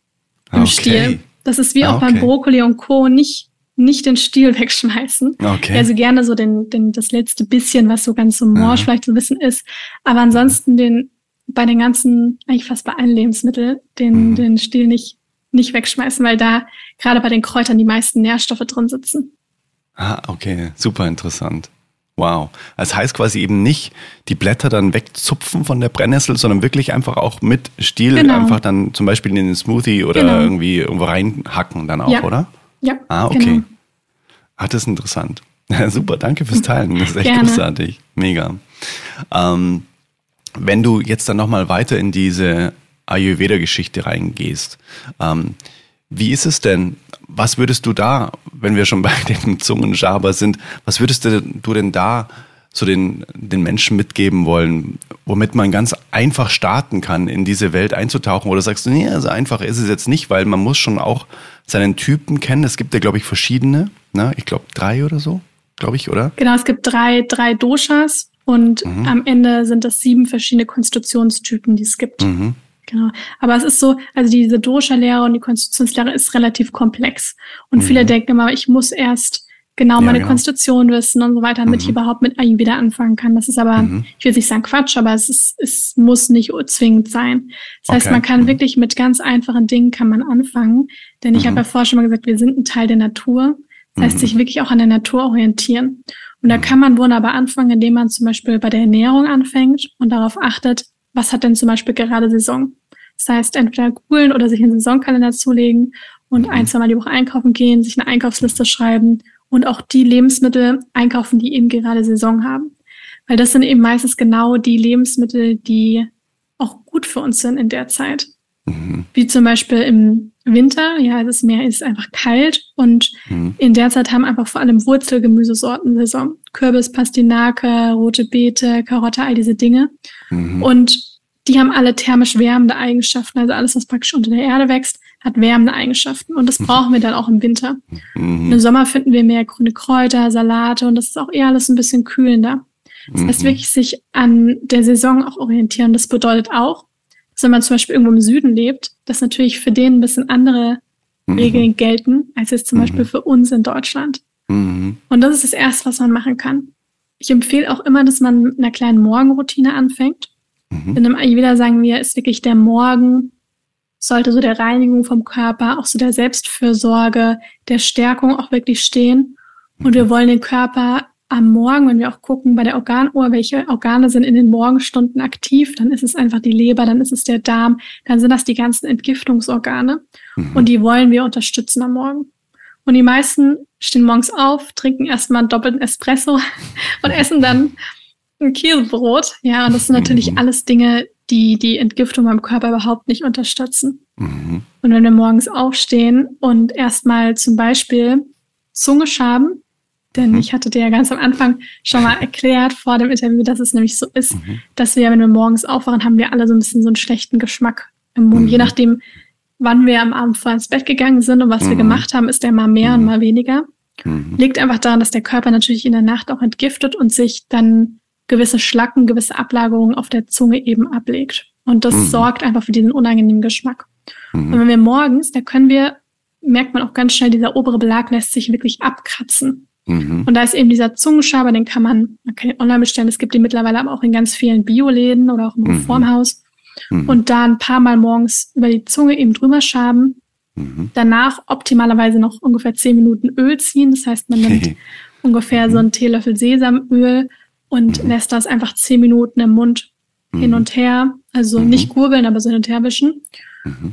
im okay. Stiel. Das ist wie auch okay. beim Brokkoli und Co. nicht nicht den Stiel wegschmeißen. Okay. Also gerne so den, den, das letzte bisschen, was so ganz so morsch vielleicht so ein bisschen ist. Aber ansonsten den, bei den ganzen, eigentlich fast bei allen Lebensmitteln, den, mhm. den Stiel nicht, nicht wegschmeißen, weil da gerade bei den Kräutern die meisten Nährstoffe drin sitzen. Ah, okay. Super interessant. Wow. Das heißt quasi eben nicht die Blätter dann wegzupfen von der Brennnessel, sondern wirklich einfach auch mit Stiel genau. einfach dann zum Beispiel in den Smoothie oder genau. irgendwie irgendwo reinhacken dann auch, ja. oder? Ja. Ah, okay. Genau. Ah, das ist interessant. super, danke fürs Teilen. Das ist echt Gerne. großartig. Mega. Ähm, wenn du jetzt dann nochmal weiter in diese Ayurveda-Geschichte reingehst, ähm, wie ist es denn? Was würdest du da, wenn wir schon bei den Zungenschaber sind, was würdest du denn da so den, den Menschen mitgeben wollen, womit man ganz einfach starten kann, in diese Welt einzutauchen? Oder sagst du, nee, so einfach ist es jetzt nicht, weil man muss schon auch seinen Typen kennen. Es gibt ja, glaube ich, verschiedene. Ne? Ich glaube, drei oder so, glaube ich, oder? Genau, es gibt drei, drei Doshas und mhm. am Ende sind das sieben verschiedene Konstitutionstypen, die es gibt. Mhm. Genau. Aber es ist so, also diese Dosha-Lehre und die Konstitutionslehre ist relativ komplex. Und mhm. viele denken immer, ich muss erst genau meine genau. Konstitution wissen und so weiter, damit mhm. ich überhaupt mit Ayurveda anfangen kann. Das ist aber, mhm. ich will nicht sagen Quatsch, aber es ist, es muss nicht zwingend sein. Das heißt, man kann mhm. wirklich mit ganz einfachen Dingen kann man anfangen. Denn ich habe mhm. ja vorher schon mal gesagt, wir sind ein Teil der Natur. Das heißt, mhm. sich wirklich auch an der Natur orientieren. Und da kann man wunderbar anfangen, indem man zum Beispiel bei der Ernährung anfängt und darauf achtet, was hat denn zum Beispiel gerade Saison. Das heißt, entweder googeln oder sich einen Saisonkalender zulegen und ein, zwei Mal die Woche einkaufen gehen, sich eine Einkaufsliste schreiben und auch die Lebensmittel einkaufen, die eben gerade Saison haben. Weil das sind eben meistens genau die Lebensmittel, die auch gut für uns sind in der Zeit. Mhm. Wie zum Beispiel im Winter, ja, das Meer ist einfach kalt und mhm. in der Zeit haben einfach vor allem Wurzelgemüsesorten Saison. Kürbis, Pastinake, rote Beete, Karotte, all diese Dinge. Mhm. Und die haben alle thermisch wärmende Eigenschaften. Also alles, was praktisch unter der Erde wächst, hat wärmende Eigenschaften. Und das mhm. brauchen wir dann auch im Winter. Mhm. Im Sommer finden wir mehr grüne Kräuter, Salate und das ist auch eher alles ein bisschen kühlender. Das heißt, mhm. wirklich sich an der Saison auch orientieren. Das bedeutet auch, dass wenn man zum Beispiel irgendwo im Süden lebt, dass natürlich für den ein bisschen andere mhm. Regeln gelten, als jetzt zum. Beispiel für uns in Deutschland. Und das ist das Erste, was man machen kann. Ich empfehle auch immer, dass man mit einer kleinen Morgenroutine anfängt. Mhm. In einem Ayurveda sagen wir, ist wirklich der Morgen, sollte so der Reinigung vom Körper, auch so der Selbstfürsorge, der Stärkung auch wirklich stehen. Und wir mhm. wollen den Körper am Morgen, wenn wir auch gucken bei der Organuhr, welche Organe sind in den Morgenstunden aktiv, dann ist es einfach die Leber, dann ist es der Darm, dann sind das die ganzen Entgiftungsorgane mhm. und die wollen wir unterstützen am Morgen. Und die meisten stehen morgens auf, trinken erstmal einen doppelten Espresso und essen dann ein Käsebrot. Ja, und das sind natürlich mhm. alles Dinge, die die Entgiftung beim Körper überhaupt nicht unterstützen. Mhm. Und wenn wir morgens aufstehen und erstmal zum Beispiel Zunge schaben, denn mhm. ich hatte dir ja ganz am Anfang schon mal erklärt vor dem Interview, dass es nämlich so ist, mhm. dass wir, wenn wir morgens aufwachen, haben wir alle so ein bisschen so einen schlechten Geschmack im Mund. Je mhm. nachdem, wann wir am Abend vor ins Bett gegangen sind und was mhm. wir gemacht haben, ist der mal mehr mhm. und mal weniger. Mhm. Liegt einfach daran, dass der Körper natürlich in der Nacht auch entgiftet und sich dann gewisse Schlacken, gewisse Ablagerungen auf der Zunge eben ablegt. Und das mhm. sorgt einfach für diesen unangenehmen Geschmack. Mhm. Und wenn wir morgens, da können wir, merkt man auch ganz schnell, dieser obere Belag lässt sich wirklich abkratzen. Mhm. Und da ist eben dieser Zungenschaber, den kann man, man kann ihn online bestellen. Es gibt den mittlerweile aber auch in ganz vielen Bioläden oder auch im mhm. Reformhaus. Mhm. Und da ein paar Mal morgens über die Zunge eben drüber schaben. Mhm. Danach optimalerweise noch ungefähr zehn Minuten Öl ziehen. Das heißt, man nimmt ungefähr so einen Teelöffel Sesamöl und lässt das einfach zehn Minuten im Mund hin und her. Also nicht gurgeln, aber so hin und her wischen.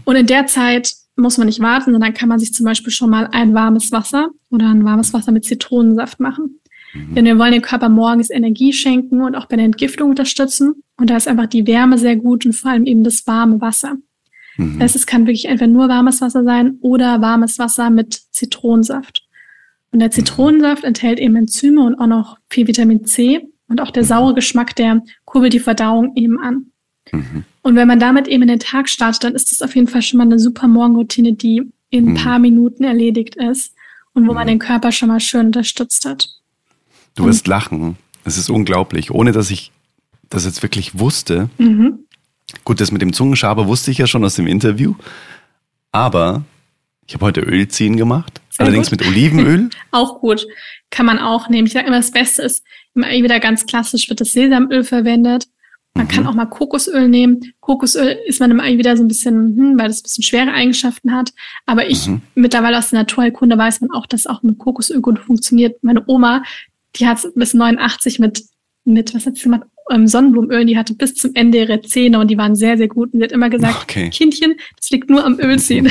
Und in der Zeit muss man nicht warten, sondern kann man sich zum Beispiel schon mal ein warmes Wasser oder ein warmes Wasser mit Zitronensaft machen. Mhm. Denn wir wollen dem Körper morgens Energie schenken und auch bei der Entgiftung unterstützen. Und da ist einfach die Wärme sehr gut und vor allem eben das warme Wasser. Mhm. Das heißt, es kann wirklich entweder nur warmes Wasser sein oder warmes Wasser mit Zitronensaft. Und der Zitronensaft enthält eben Enzyme und auch noch viel Vitamin C. Und auch der saure Geschmack, der kurbelt die Verdauung eben an. Mhm. Und wenn man damit eben in den Tag startet, dann ist das auf jeden Fall schon mal eine super Morgenroutine, die in ein mhm. paar Minuten erledigt ist und wo man mhm. den Körper schon mal schön unterstützt hat. Du wirst lachen. Es ist unglaublich. Ohne dass ich das jetzt wirklich wusste. Mhm. Gut, das mit dem Zungenschaber wusste ich ja schon aus dem Interview. Aber ich habe heute Ölziehen gemacht. Sehr allerdings gut. mit Olivenöl. auch gut. Kann man auch nehmen. Ich sage immer, das Beste ist, immer wieder ganz klassisch wird das Sesamöl verwendet. Man mhm. kann auch mal Kokosöl nehmen. Kokosöl ist man immer wieder so ein bisschen, hm, weil das ein bisschen schwere Eigenschaften hat. Aber ich mhm. mittlerweile aus der Naturheilkunde weiß man auch, dass auch mit Kokosöl gut funktioniert. Meine Oma, die hat bis 89 mit, mit, was hat sie gemacht? Ähm, Sonnenblumenöl, die hatte bis zum Ende ihre Zähne und die waren sehr, sehr gut. Und sie hat immer gesagt, okay. Kindchen, das liegt nur am Ölziehen.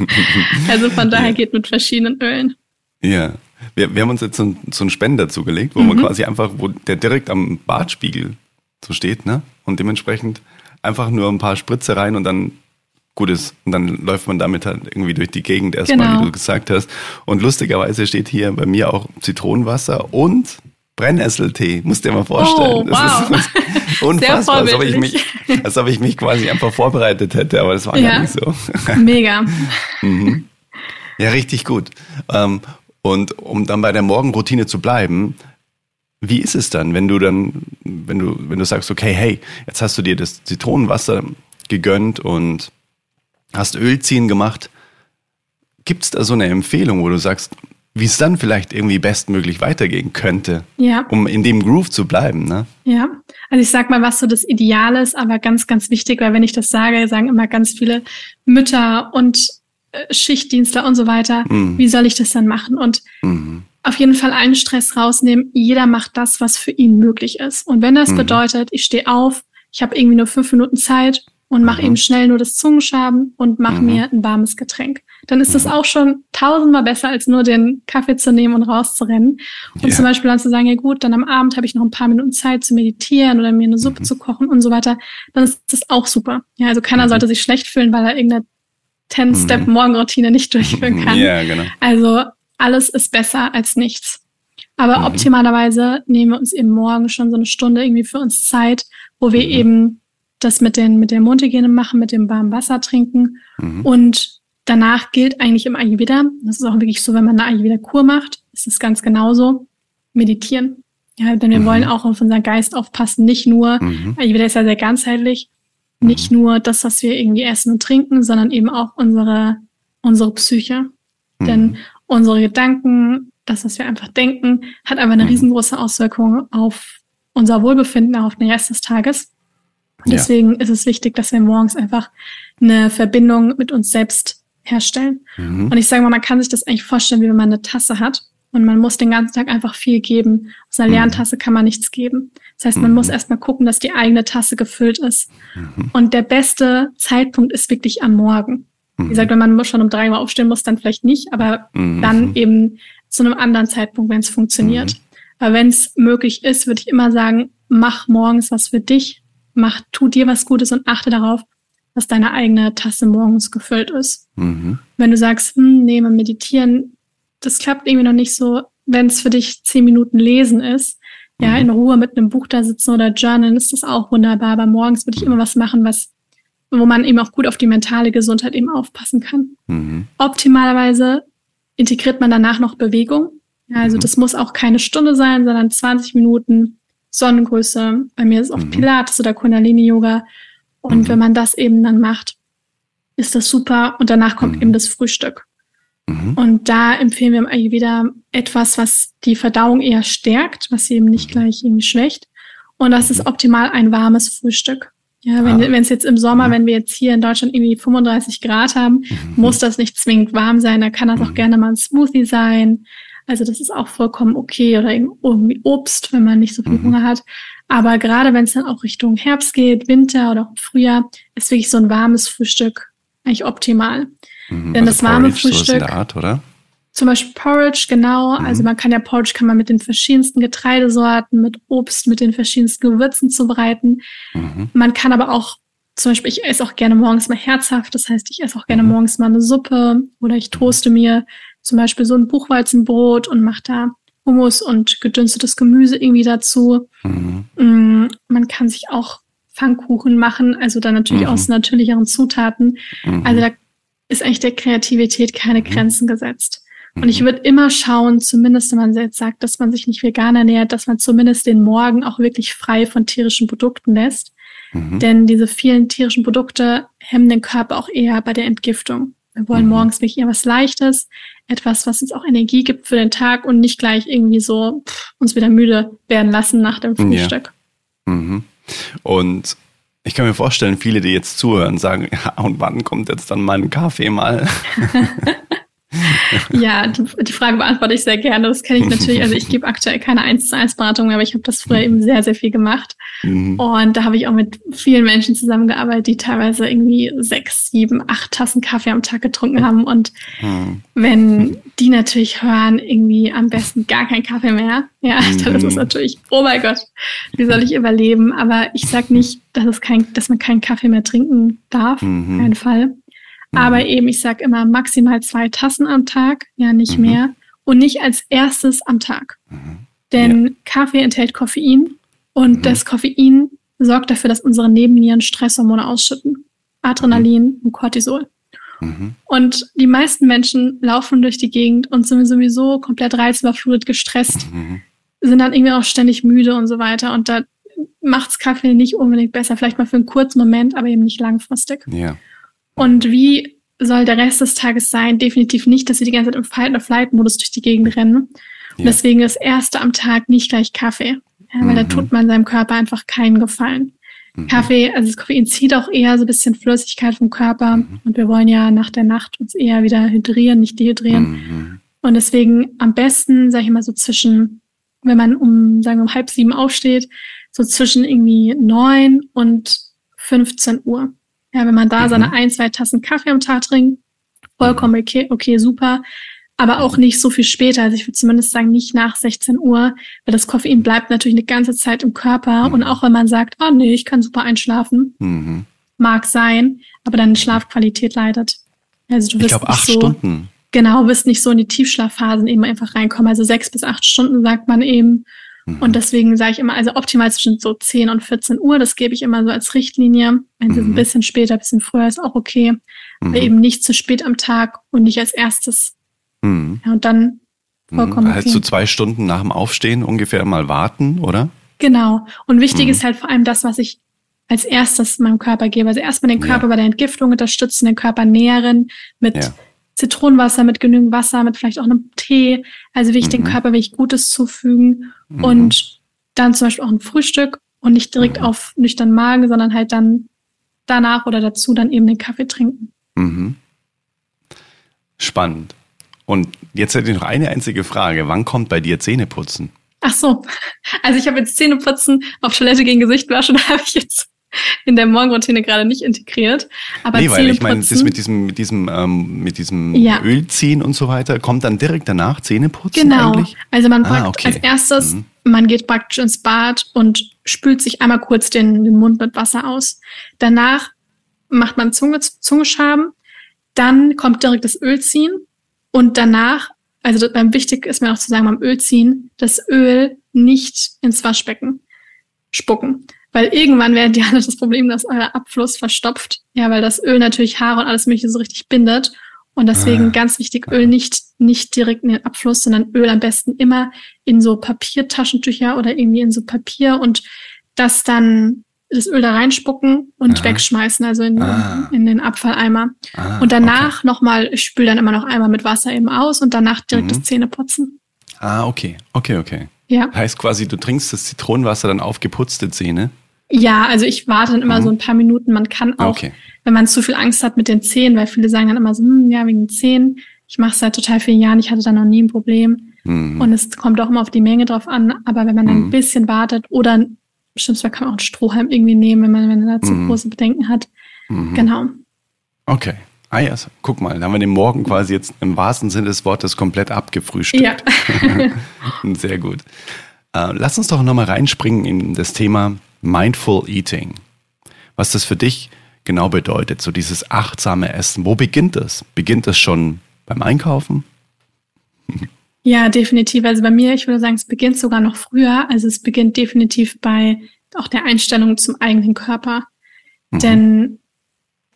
also von daher ja. geht mit verschiedenen Ölen. Ja. Wir, wir haben uns jetzt so, ein, so einen Spender zugelegt, wo mhm. man quasi einfach, wo der direkt am Bartspiegel so steht, ne? Und dementsprechend einfach nur ein paar Spritze rein und dann gut ist. Und dann läuft man damit halt irgendwie durch die Gegend erstmal, genau. wie du gesagt hast. Und lustigerweise steht hier bei mir auch Zitronenwasser und Brennnesseltee, musst dir mal vorstellen. Oh, wow. Das ist unfassbar, als ob, ich mich, als ob ich mich quasi einfach vorbereitet hätte, aber das war ja. gar nicht so. Mega. mhm. Ja, richtig gut. Und um dann bei der Morgenroutine zu bleiben, wie ist es dann, wenn du dann, wenn du, wenn du sagst, okay, hey, jetzt hast du dir das Zitronenwasser gegönnt und hast Ölziehen gemacht. Gibt es da so eine Empfehlung, wo du sagst, wie es dann vielleicht irgendwie bestmöglich weitergehen könnte, ja. um in dem Groove zu bleiben, ne? Ja, also ich sag mal, was so das Ideale ist, aber ganz, ganz wichtig, weil wenn ich das sage, sagen immer ganz viele Mütter und Schichtdienstler und so weiter, mhm. wie soll ich das dann machen? Und mhm auf jeden Fall allen Stress rausnehmen. Jeder macht das, was für ihn möglich ist. Und wenn das mhm. bedeutet, ich stehe auf, ich habe irgendwie nur fünf Minuten Zeit und mache mhm. eben schnell nur das Zungenschaben und mache mhm. mir ein warmes Getränk, dann ist das mhm. auch schon tausendmal besser, als nur den Kaffee zu nehmen und rauszurennen. Und yeah. zum Beispiel dann zu sagen, ja gut, dann am Abend habe ich noch ein paar Minuten Zeit zu meditieren oder mir eine Suppe zu kochen und so weiter, dann ist das auch super. Ja, also keiner sollte sich schlecht fühlen, weil er irgendeine 10-Step-Morgenroutine nicht durchführen kann. Ja, genau. Also alles ist besser als nichts. Aber mhm. optimalerweise nehmen wir uns eben morgen schon so eine Stunde irgendwie für uns Zeit, wo wir mhm. eben das mit den, mit der Mundhygiene machen, mit dem warmen Wasser trinken. Mhm. Und danach gilt eigentlich im Ayurveda, das ist auch wirklich so, wenn man eine Ayurveda-Kur macht, ist es ganz genauso, meditieren. Ja, denn wir mhm. wollen auch auf unseren Geist aufpassen, nicht nur, mhm. Ayurveda ist ja sehr ganzheitlich, nicht mhm. nur das, was wir irgendwie essen und trinken, sondern eben auch unsere, unsere Psyche. Denn unsere Gedanken, das, was wir einfach denken, hat einfach eine mhm. riesengroße Auswirkung auf unser Wohlbefinden, auf den Rest des Tages. Und deswegen ja. ist es wichtig, dass wir morgens einfach eine Verbindung mit uns selbst herstellen. Mhm. Und ich sage mal, man kann sich das eigentlich vorstellen, wie wenn man eine Tasse hat und man muss den ganzen Tag einfach viel geben. Aus einer leeren mhm. Tasse kann man nichts geben. Das heißt, man mhm. muss erstmal gucken, dass die eigene Tasse gefüllt ist. Mhm. Und der beste Zeitpunkt ist wirklich am Morgen. Wie gesagt, wenn man schon um drei Uhr aufstehen muss, dann vielleicht nicht, aber mhm. dann eben zu einem anderen Zeitpunkt, wenn es funktioniert. Mhm. Aber wenn es möglich ist, würde ich immer sagen, mach morgens was für dich, mach, tu dir was Gutes und achte darauf, dass deine eigene Tasse morgens gefüllt ist. Mhm. Wenn du sagst, hm, nee, mal meditieren, das klappt irgendwie noch nicht so, wenn es für dich zehn Minuten lesen ist, ja, mhm. in Ruhe mit einem Buch da sitzen oder journalen, ist das auch wunderbar. Aber morgens würde ich immer was machen, was wo man eben auch gut auf die mentale Gesundheit eben aufpassen kann. Mhm. Optimalerweise integriert man danach noch Bewegung. Also mhm. das muss auch keine Stunde sein, sondern 20 Minuten Sonnengröße. Bei mir ist es oft mhm. Pilates oder Kundalini-Yoga. Und mhm. wenn man das eben dann macht, ist das super. Und danach kommt mhm. eben das Frühstück. Mhm. Und da empfehlen wir im Ayurveda etwas, was die Verdauung eher stärkt, was sie eben nicht mhm. gleich irgendwie schwächt. Und das ist optimal ein warmes Frühstück. Ja, wenn ah. es jetzt im Sommer, mhm. wenn wir jetzt hier in Deutschland irgendwie 35 Grad haben, mhm. muss das nicht zwingend warm sein. Da kann das auch gerne mal ein Smoothie sein. Also das ist auch vollkommen okay oder irgendwie Obst, wenn man nicht so viel mhm. Hunger hat. Aber gerade wenn es dann auch Richtung Herbst geht, Winter oder auch Frühjahr, ist wirklich so ein warmes Frühstück eigentlich optimal. Mhm. Denn also das warme Porridge, Frühstück. So Art, oder? Zum Beispiel Porridge, genau. Mhm. Also man kann ja Porridge kann man mit den verschiedensten Getreidesorten, mit Obst, mit den verschiedensten Gewürzen zubereiten. Mhm. Man kann aber auch, zum Beispiel, ich esse auch gerne morgens mal herzhaft. Das heißt, ich esse auch gerne mhm. morgens mal eine Suppe oder ich toaste mir zum Beispiel so ein Buchweizenbrot und mache da Hummus und gedünstetes Gemüse irgendwie dazu. Mhm. Mm, man kann sich auch Pfannkuchen machen, also dann natürlich mhm. aus natürlicheren Zutaten. Mhm. Also da ist eigentlich der Kreativität keine mhm. Grenzen gesetzt. Und ich mhm. würde immer schauen, zumindest wenn man jetzt sagt, dass man sich nicht vegan ernährt, dass man zumindest den Morgen auch wirklich frei von tierischen Produkten lässt. Mhm. Denn diese vielen tierischen Produkte hemmen den Körper auch eher bei der Entgiftung. Wir wollen mhm. morgens wirklich eher was Leichtes, etwas, was uns auch Energie gibt für den Tag und nicht gleich irgendwie so pff, uns wieder müde werden lassen nach dem Frühstück. Ja. Mhm. Und ich kann mir vorstellen, viele, die jetzt zuhören, sagen, ja, und wann kommt jetzt dann mein Kaffee mal? ja, die, Frage beantworte ich sehr gerne. Das kenne ich natürlich. Also ich gebe aktuell keine 1 zu 1 Beratung mehr, aber ich habe das früher eben sehr, sehr viel gemacht. Mhm. Und da habe ich auch mit vielen Menschen zusammengearbeitet, die teilweise irgendwie sechs, sieben, acht Tassen Kaffee am Tag getrunken haben. Und mhm. wenn die natürlich hören, irgendwie am besten gar kein Kaffee mehr, ja, mhm. dann ist es natürlich, oh mein Gott, wie soll ich überleben? Aber ich sage nicht, dass es kein, dass man keinen Kaffee mehr trinken darf. Mhm. Keinen Fall. Aber mhm. eben, ich sage immer maximal zwei Tassen am Tag, ja nicht mhm. mehr. Und nicht als erstes am Tag. Mhm. Denn ja. Kaffee enthält Koffein und mhm. das Koffein sorgt dafür, dass unsere Nebennieren Stresshormone ausschütten. Adrenalin mhm. und Cortisol. Mhm. Und die meisten Menschen laufen durch die Gegend und sind sowieso komplett reizüberflutet, gestresst, sind dann irgendwie auch ständig müde und so weiter. Und da macht's Kaffee nicht unbedingt besser. Vielleicht mal für einen kurzen Moment, aber eben nicht langfristig. Ja. Und wie soll der Rest des Tages sein? Definitiv nicht, dass sie die ganze Zeit im Fight-or-Flight-Modus durch die Gegend rennen. Und ja. deswegen das erste am Tag nicht gleich Kaffee. Ja, weil mhm. da tut man seinem Körper einfach keinen Gefallen. Mhm. Kaffee, also das Koffein zieht auch eher so ein bisschen Flüssigkeit vom Körper. Mhm. Und wir wollen ja nach der Nacht uns eher wieder hydrieren, nicht dehydrieren. Mhm. Und deswegen am besten, sage ich mal, so zwischen, wenn man um, sagen wir, um halb sieben aufsteht, so zwischen irgendwie neun und 15 Uhr. Ja, wenn man da mhm. seine ein, zwei Tassen Kaffee am Tag trinkt, vollkommen mhm. okay, okay, super. Aber auch nicht so viel später. Also ich würde zumindest sagen, nicht nach 16 Uhr, weil das Koffein bleibt natürlich eine ganze Zeit im Körper. Mhm. Und auch wenn man sagt, oh nee, ich kann super einschlafen, mhm. mag sein, aber deine Schlafqualität leidet. Also du wirst ich glaube, acht so, Stunden. Genau, wirst nicht so in die Tiefschlafphasen eben einfach reinkommen. Also sechs bis acht Stunden sagt man eben. Mhm. Und deswegen sage ich immer, also optimal zwischen so 10 und 14 Uhr, das gebe ich immer so als Richtlinie. Wenn es mhm. ein bisschen später, ein bisschen früher ist auch okay. Mhm. Aber eben nicht zu spät am Tag und nicht als erstes. Mhm. Ja, und dann mhm. vollkommen. Halt okay. so zwei Stunden nach dem Aufstehen ungefähr mal warten, oder? Genau. Und wichtig mhm. ist halt vor allem das, was ich als erstes meinem Körper gebe. Also erstmal den Körper ja. bei der Entgiftung unterstützen, den Körper nähren mit ja. Zitronenwasser, mit genügend Wasser, mit vielleicht auch einem Tee. Also wie ich mhm. den Körper wirklich Gutes zufügen mhm. und dann zum Beispiel auch ein Frühstück und nicht direkt mhm. auf nüchtern Magen, sondern halt dann danach oder dazu dann eben den Kaffee trinken. Mhm. Spannend. Und jetzt hätte ich noch eine einzige Frage. Wann kommt bei dir Zähneputzen? Ach so. Also ich habe jetzt Zähneputzen auf Toilette gegen Gesicht waschen, habe ich jetzt in der Morgenroutine gerade nicht integriert. Aber nee, weil ich meine, das mit diesem, mit diesem, ähm, mit diesem ja. Ölziehen und so weiter, kommt dann direkt danach Zähneputzen genau. eigentlich? Also man ah, okay. als erstes, mhm. man geht praktisch ins Bad und spült sich einmal kurz den, den Mund mit Wasser aus. Danach macht man Zunge, Zungeschaben, dann kommt direkt das Ölziehen und danach, also beim wichtig ist mir auch zu sagen, beim Ölziehen, das Öl nicht ins Waschbecken spucken Weil irgendwann werdet ihr alle das Problem, dass euer Abfluss verstopft. Ja, weil das Öl natürlich Haare und alles Mögliche so richtig bindet. Und deswegen ah. ganz wichtig, Öl nicht, nicht direkt in den Abfluss, sondern Öl am besten immer in so Papiertaschentücher oder irgendwie in so Papier und das dann das Öl da reinspucken und Aha. wegschmeißen, also in, ah. in den Abfalleimer. Ah, und danach okay. nochmal, ich spüle dann immer noch einmal mit Wasser eben aus und danach direkt mhm. das Zähneputzen. Ah, okay, okay, okay. Ja. Heißt quasi, du trinkst das Zitronenwasser dann auf geputzte Zähne? Ja, also ich warte dann immer mhm. so ein paar Minuten. Man kann auch, okay. wenn man zu viel Angst hat mit den Zähnen, weil viele sagen dann immer so, hm, ja, wegen den Zähnen. Ich mache es seit total vielen Jahren, ich hatte da noch nie ein Problem. Mhm. Und es kommt auch immer auf die Menge drauf an. Aber wenn man dann mhm. ein bisschen wartet oder bestimmt kann man auch einen Strohhalm irgendwie nehmen, wenn man, wenn man da zu mhm. große Bedenken hat. Mhm. Genau. Okay. Ah ja, guck mal, da haben wir den Morgen quasi jetzt im wahrsten Sinne des Wortes komplett abgefrühstückt. Ja. Sehr gut. Äh, lass uns doch nochmal reinspringen in das Thema Mindful Eating. Was das für dich genau bedeutet, so dieses achtsame Essen. Wo beginnt das? Beginnt das schon beim Einkaufen? Ja, definitiv. Also bei mir, ich würde sagen, es beginnt sogar noch früher. Also es beginnt definitiv bei auch der Einstellung zum eigenen Körper. Mhm. Denn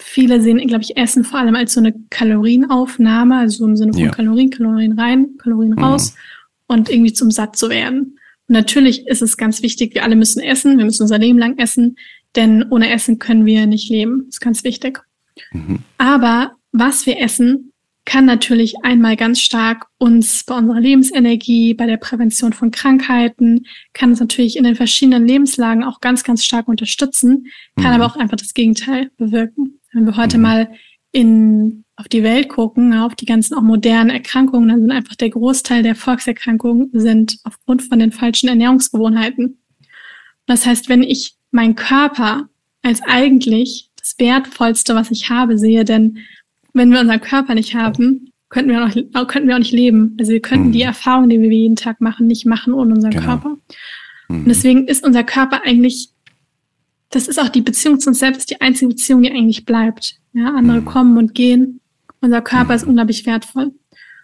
viele sehen, glaube ich, Essen vor allem als so eine Kalorienaufnahme, also im Sinne von ja. Kalorien, Kalorien rein, Kalorien mhm. raus und irgendwie zum satt zu werden. Und natürlich ist es ganz wichtig, wir alle müssen essen, wir müssen unser Leben lang essen, denn ohne Essen können wir nicht leben. Das ist ganz wichtig. Mhm. Aber was wir essen, kann natürlich einmal ganz stark uns bei unserer Lebensenergie, bei der Prävention von Krankheiten, kann uns natürlich in den verschiedenen Lebenslagen auch ganz, ganz stark unterstützen, kann mhm. aber auch einfach das Gegenteil bewirken. Wenn wir heute mhm. mal in, auf die Welt gucken, auf die ganzen auch modernen Erkrankungen, dann sind einfach der Großteil der Volkserkrankungen sind aufgrund von den falschen Ernährungsgewohnheiten. Das heißt, wenn ich meinen Körper als eigentlich das Wertvollste, was ich habe, sehe, denn wenn wir unseren Körper nicht haben, könnten wir auch, könnten wir auch nicht leben. Also wir könnten mhm. die Erfahrungen, die wir jeden Tag machen, nicht machen ohne unseren genau. Körper. Mhm. Und deswegen ist unser Körper eigentlich das ist auch die Beziehung zu uns selbst, die einzige Beziehung, die eigentlich bleibt. Ja, andere mhm. kommen und gehen. Unser Körper ist mhm. unglaublich wertvoll.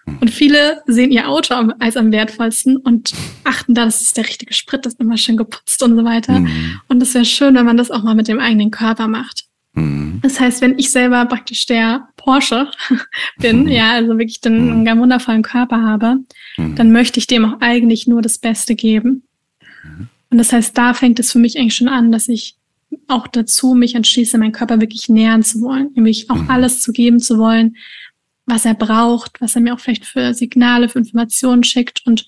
Mhm. Und viele sehen ihr Auto als am wertvollsten und achten da, dass es der richtige Sprit ist, immer schön geputzt und so weiter. Mhm. Und es wäre schön, wenn man das auch mal mit dem eigenen Körper macht. Mhm. Das heißt, wenn ich selber praktisch der Porsche bin, mhm. ja, also wirklich den, einen ganz wundervollen Körper habe, dann möchte ich dem auch eigentlich nur das Beste geben. Und das heißt, da fängt es für mich eigentlich schon an, dass ich auch dazu mich entschließe, meinen Körper wirklich nähern zu wollen, nämlich auch mhm. alles zu geben zu wollen, was er braucht, was er mir auch vielleicht für Signale, für Informationen schickt und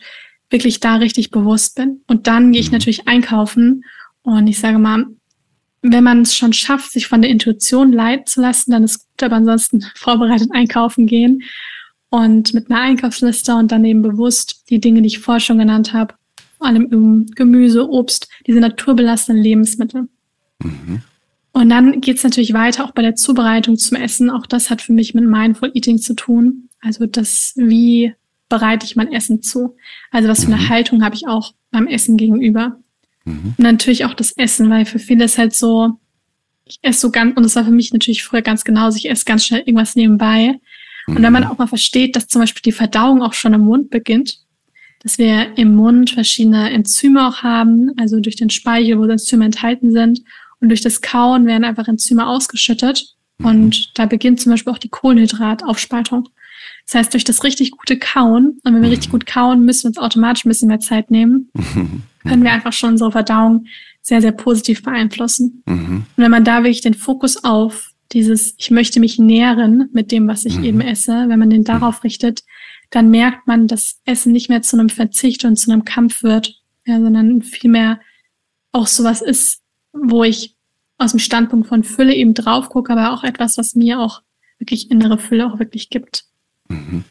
wirklich da richtig bewusst bin. Und dann gehe ich mhm. natürlich einkaufen und ich sage mal, wenn man es schon schafft, sich von der Intuition leiten zu lassen, dann ist gut, aber ansonsten vorbereitet einkaufen gehen und mit einer Einkaufsliste und dann eben bewusst die Dinge, die ich vorher schon genannt habe, vor allem Gemüse, Obst, diese naturbelassenen Lebensmittel. Mhm. Und dann geht es natürlich weiter, auch bei der Zubereitung zum Essen. Auch das hat für mich mit Mindful Eating zu tun. Also das, wie bereite ich mein Essen zu? Also was für eine mhm. Haltung habe ich auch beim Essen gegenüber? Mhm. Und natürlich auch das Essen, weil für viele ist halt so, ich esse so ganz, und das war für mich natürlich früher ganz genauso, ich esse ganz schnell irgendwas nebenbei. Und wenn man mhm. auch mal versteht, dass zum Beispiel die Verdauung auch schon im Mund beginnt, dass wir im Mund verschiedene Enzyme auch haben, also durch den Speichel, wo Enzyme enthalten sind und durch das Kauen werden einfach Enzyme ausgeschüttet. Und da beginnt zum Beispiel auch die Kohlenhydrataufspaltung. Das heißt, durch das richtig gute Kauen, und wenn wir richtig gut kauen, müssen wir uns automatisch ein bisschen mehr Zeit nehmen, können wir einfach schon unsere Verdauung sehr, sehr positiv beeinflussen. Und wenn man da wirklich den Fokus auf dieses, ich möchte mich nähren mit dem, was ich eben esse, wenn man den darauf richtet, dann merkt man, dass Essen nicht mehr zu einem Verzicht und zu einem Kampf wird, ja, sondern vielmehr auch sowas ist, wo ich aus dem Standpunkt von Fülle eben drauf gucke, aber auch etwas, was mir auch wirklich innere Fülle auch wirklich gibt. Mhm.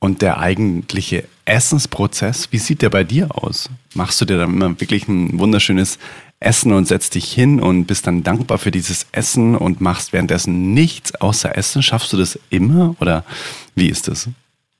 Und der eigentliche Essensprozess, wie sieht der bei dir aus? Machst du dir dann immer wirklich ein wunderschönes Essen und setzt dich hin und bist dann dankbar für dieses Essen und machst währenddessen nichts außer Essen? Schaffst du das immer oder wie ist das?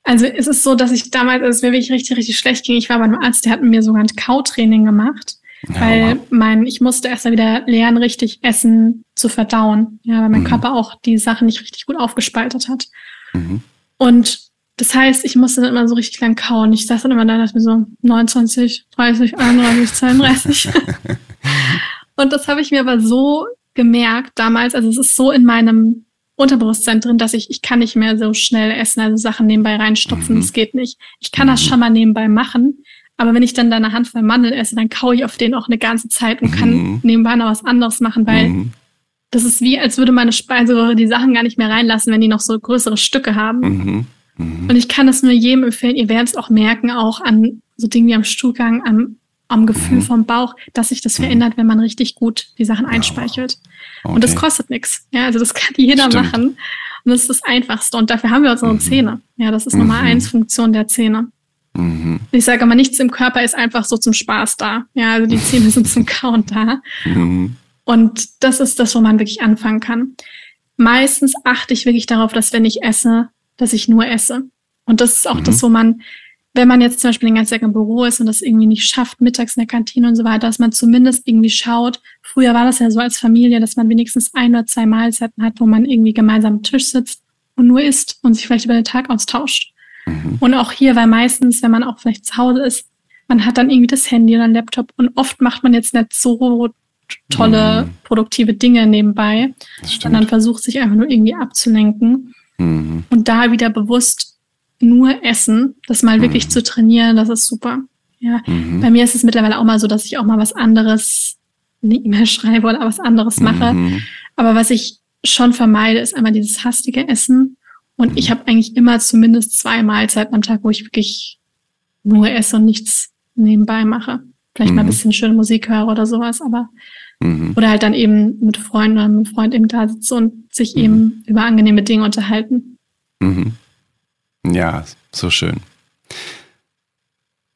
Also ist es so, dass ich damals, als es mir wirklich richtig, richtig schlecht ging, ich war bei einem Arzt, der hat mir sogar ein Kautraining gemacht. Ja, weil mein, ich musste erst mal wieder lernen, richtig Essen zu verdauen. Ja, weil mein mhm. Körper auch die Sachen nicht richtig gut aufgespaltet hat. Mhm. Und das heißt, ich musste dann immer so richtig lang kauen. Ich saß dann immer da, dachte mir so 29, 30, 31, 32. und das habe ich mir aber so gemerkt damals. Also es ist so in meinem Unterbewusstsein drin, dass ich, ich kann nicht mehr so schnell essen, also Sachen nebenbei reinstopfen. Mhm. Das geht nicht. Ich kann das mhm. schon mal nebenbei machen. Aber wenn ich dann da eine Handvoll Mandel esse, dann kaue ich auf den auch eine ganze Zeit und kann mhm. nebenbei noch was anderes machen, weil mhm. das ist wie, als würde meine Speiseröhre die Sachen gar nicht mehr reinlassen, wenn die noch so größere Stücke haben. Mhm. Mhm. Und ich kann das nur jedem empfehlen. Ihr werdet es auch merken, auch an so Dingen wie am Stuhlgang, am, am Gefühl mhm. vom Bauch, dass sich das mhm. verändert, wenn man richtig gut die Sachen einspeichert. Okay. Und das kostet nichts. Ja, also das kann jeder Stimmt. machen. Und das ist das Einfachste. Und dafür haben wir unsere. Zähne. Ja, das ist Nummer eins Funktion der Zähne. Mhm. Ich sage immer, nichts im Körper ist einfach so zum Spaß da. Ja, also die Zähne sind zum Kauen da. Mhm. Und das ist das, wo man wirklich anfangen kann. Meistens achte ich wirklich darauf, dass wenn ich esse, dass ich nur esse. Und das ist auch mhm. das, wo man, wenn man jetzt zum Beispiel den ganzen Tag im Büro ist und das irgendwie nicht schafft, mittags in der Kantine und so weiter, dass man zumindest irgendwie schaut. Früher war das ja so als Familie, dass man wenigstens ein oder zwei Mahlzeiten hat, wo man irgendwie gemeinsam am Tisch sitzt und nur isst und sich vielleicht über den Tag austauscht. Mhm. Und auch hier, weil meistens, wenn man auch vielleicht zu Hause ist, man hat dann irgendwie das Handy oder ein Laptop und oft macht man jetzt nicht so tolle, mhm. produktive Dinge nebenbei, sondern versucht sich einfach nur irgendwie abzulenken. Mhm. Und da wieder bewusst nur essen, das mal wirklich mhm. zu trainieren, das ist super. Ja, mhm. bei mir ist es mittlerweile auch mal so, dass ich auch mal was anderes, nicht mehr schreibe oder was anderes mache. Mhm. Aber was ich schon vermeide, ist einmal dieses hastige Essen. Und ich habe eigentlich immer zumindest zwei Mahlzeiten am Tag, wo ich wirklich nur esse und nichts nebenbei mache. Vielleicht mal ein mhm. bisschen schöne Musik höre oder sowas, aber Mhm. Oder halt dann eben mit Freunden oder mit einem Freund eben da sitzen und sich mhm. eben über angenehme Dinge unterhalten. Mhm. Ja, so schön.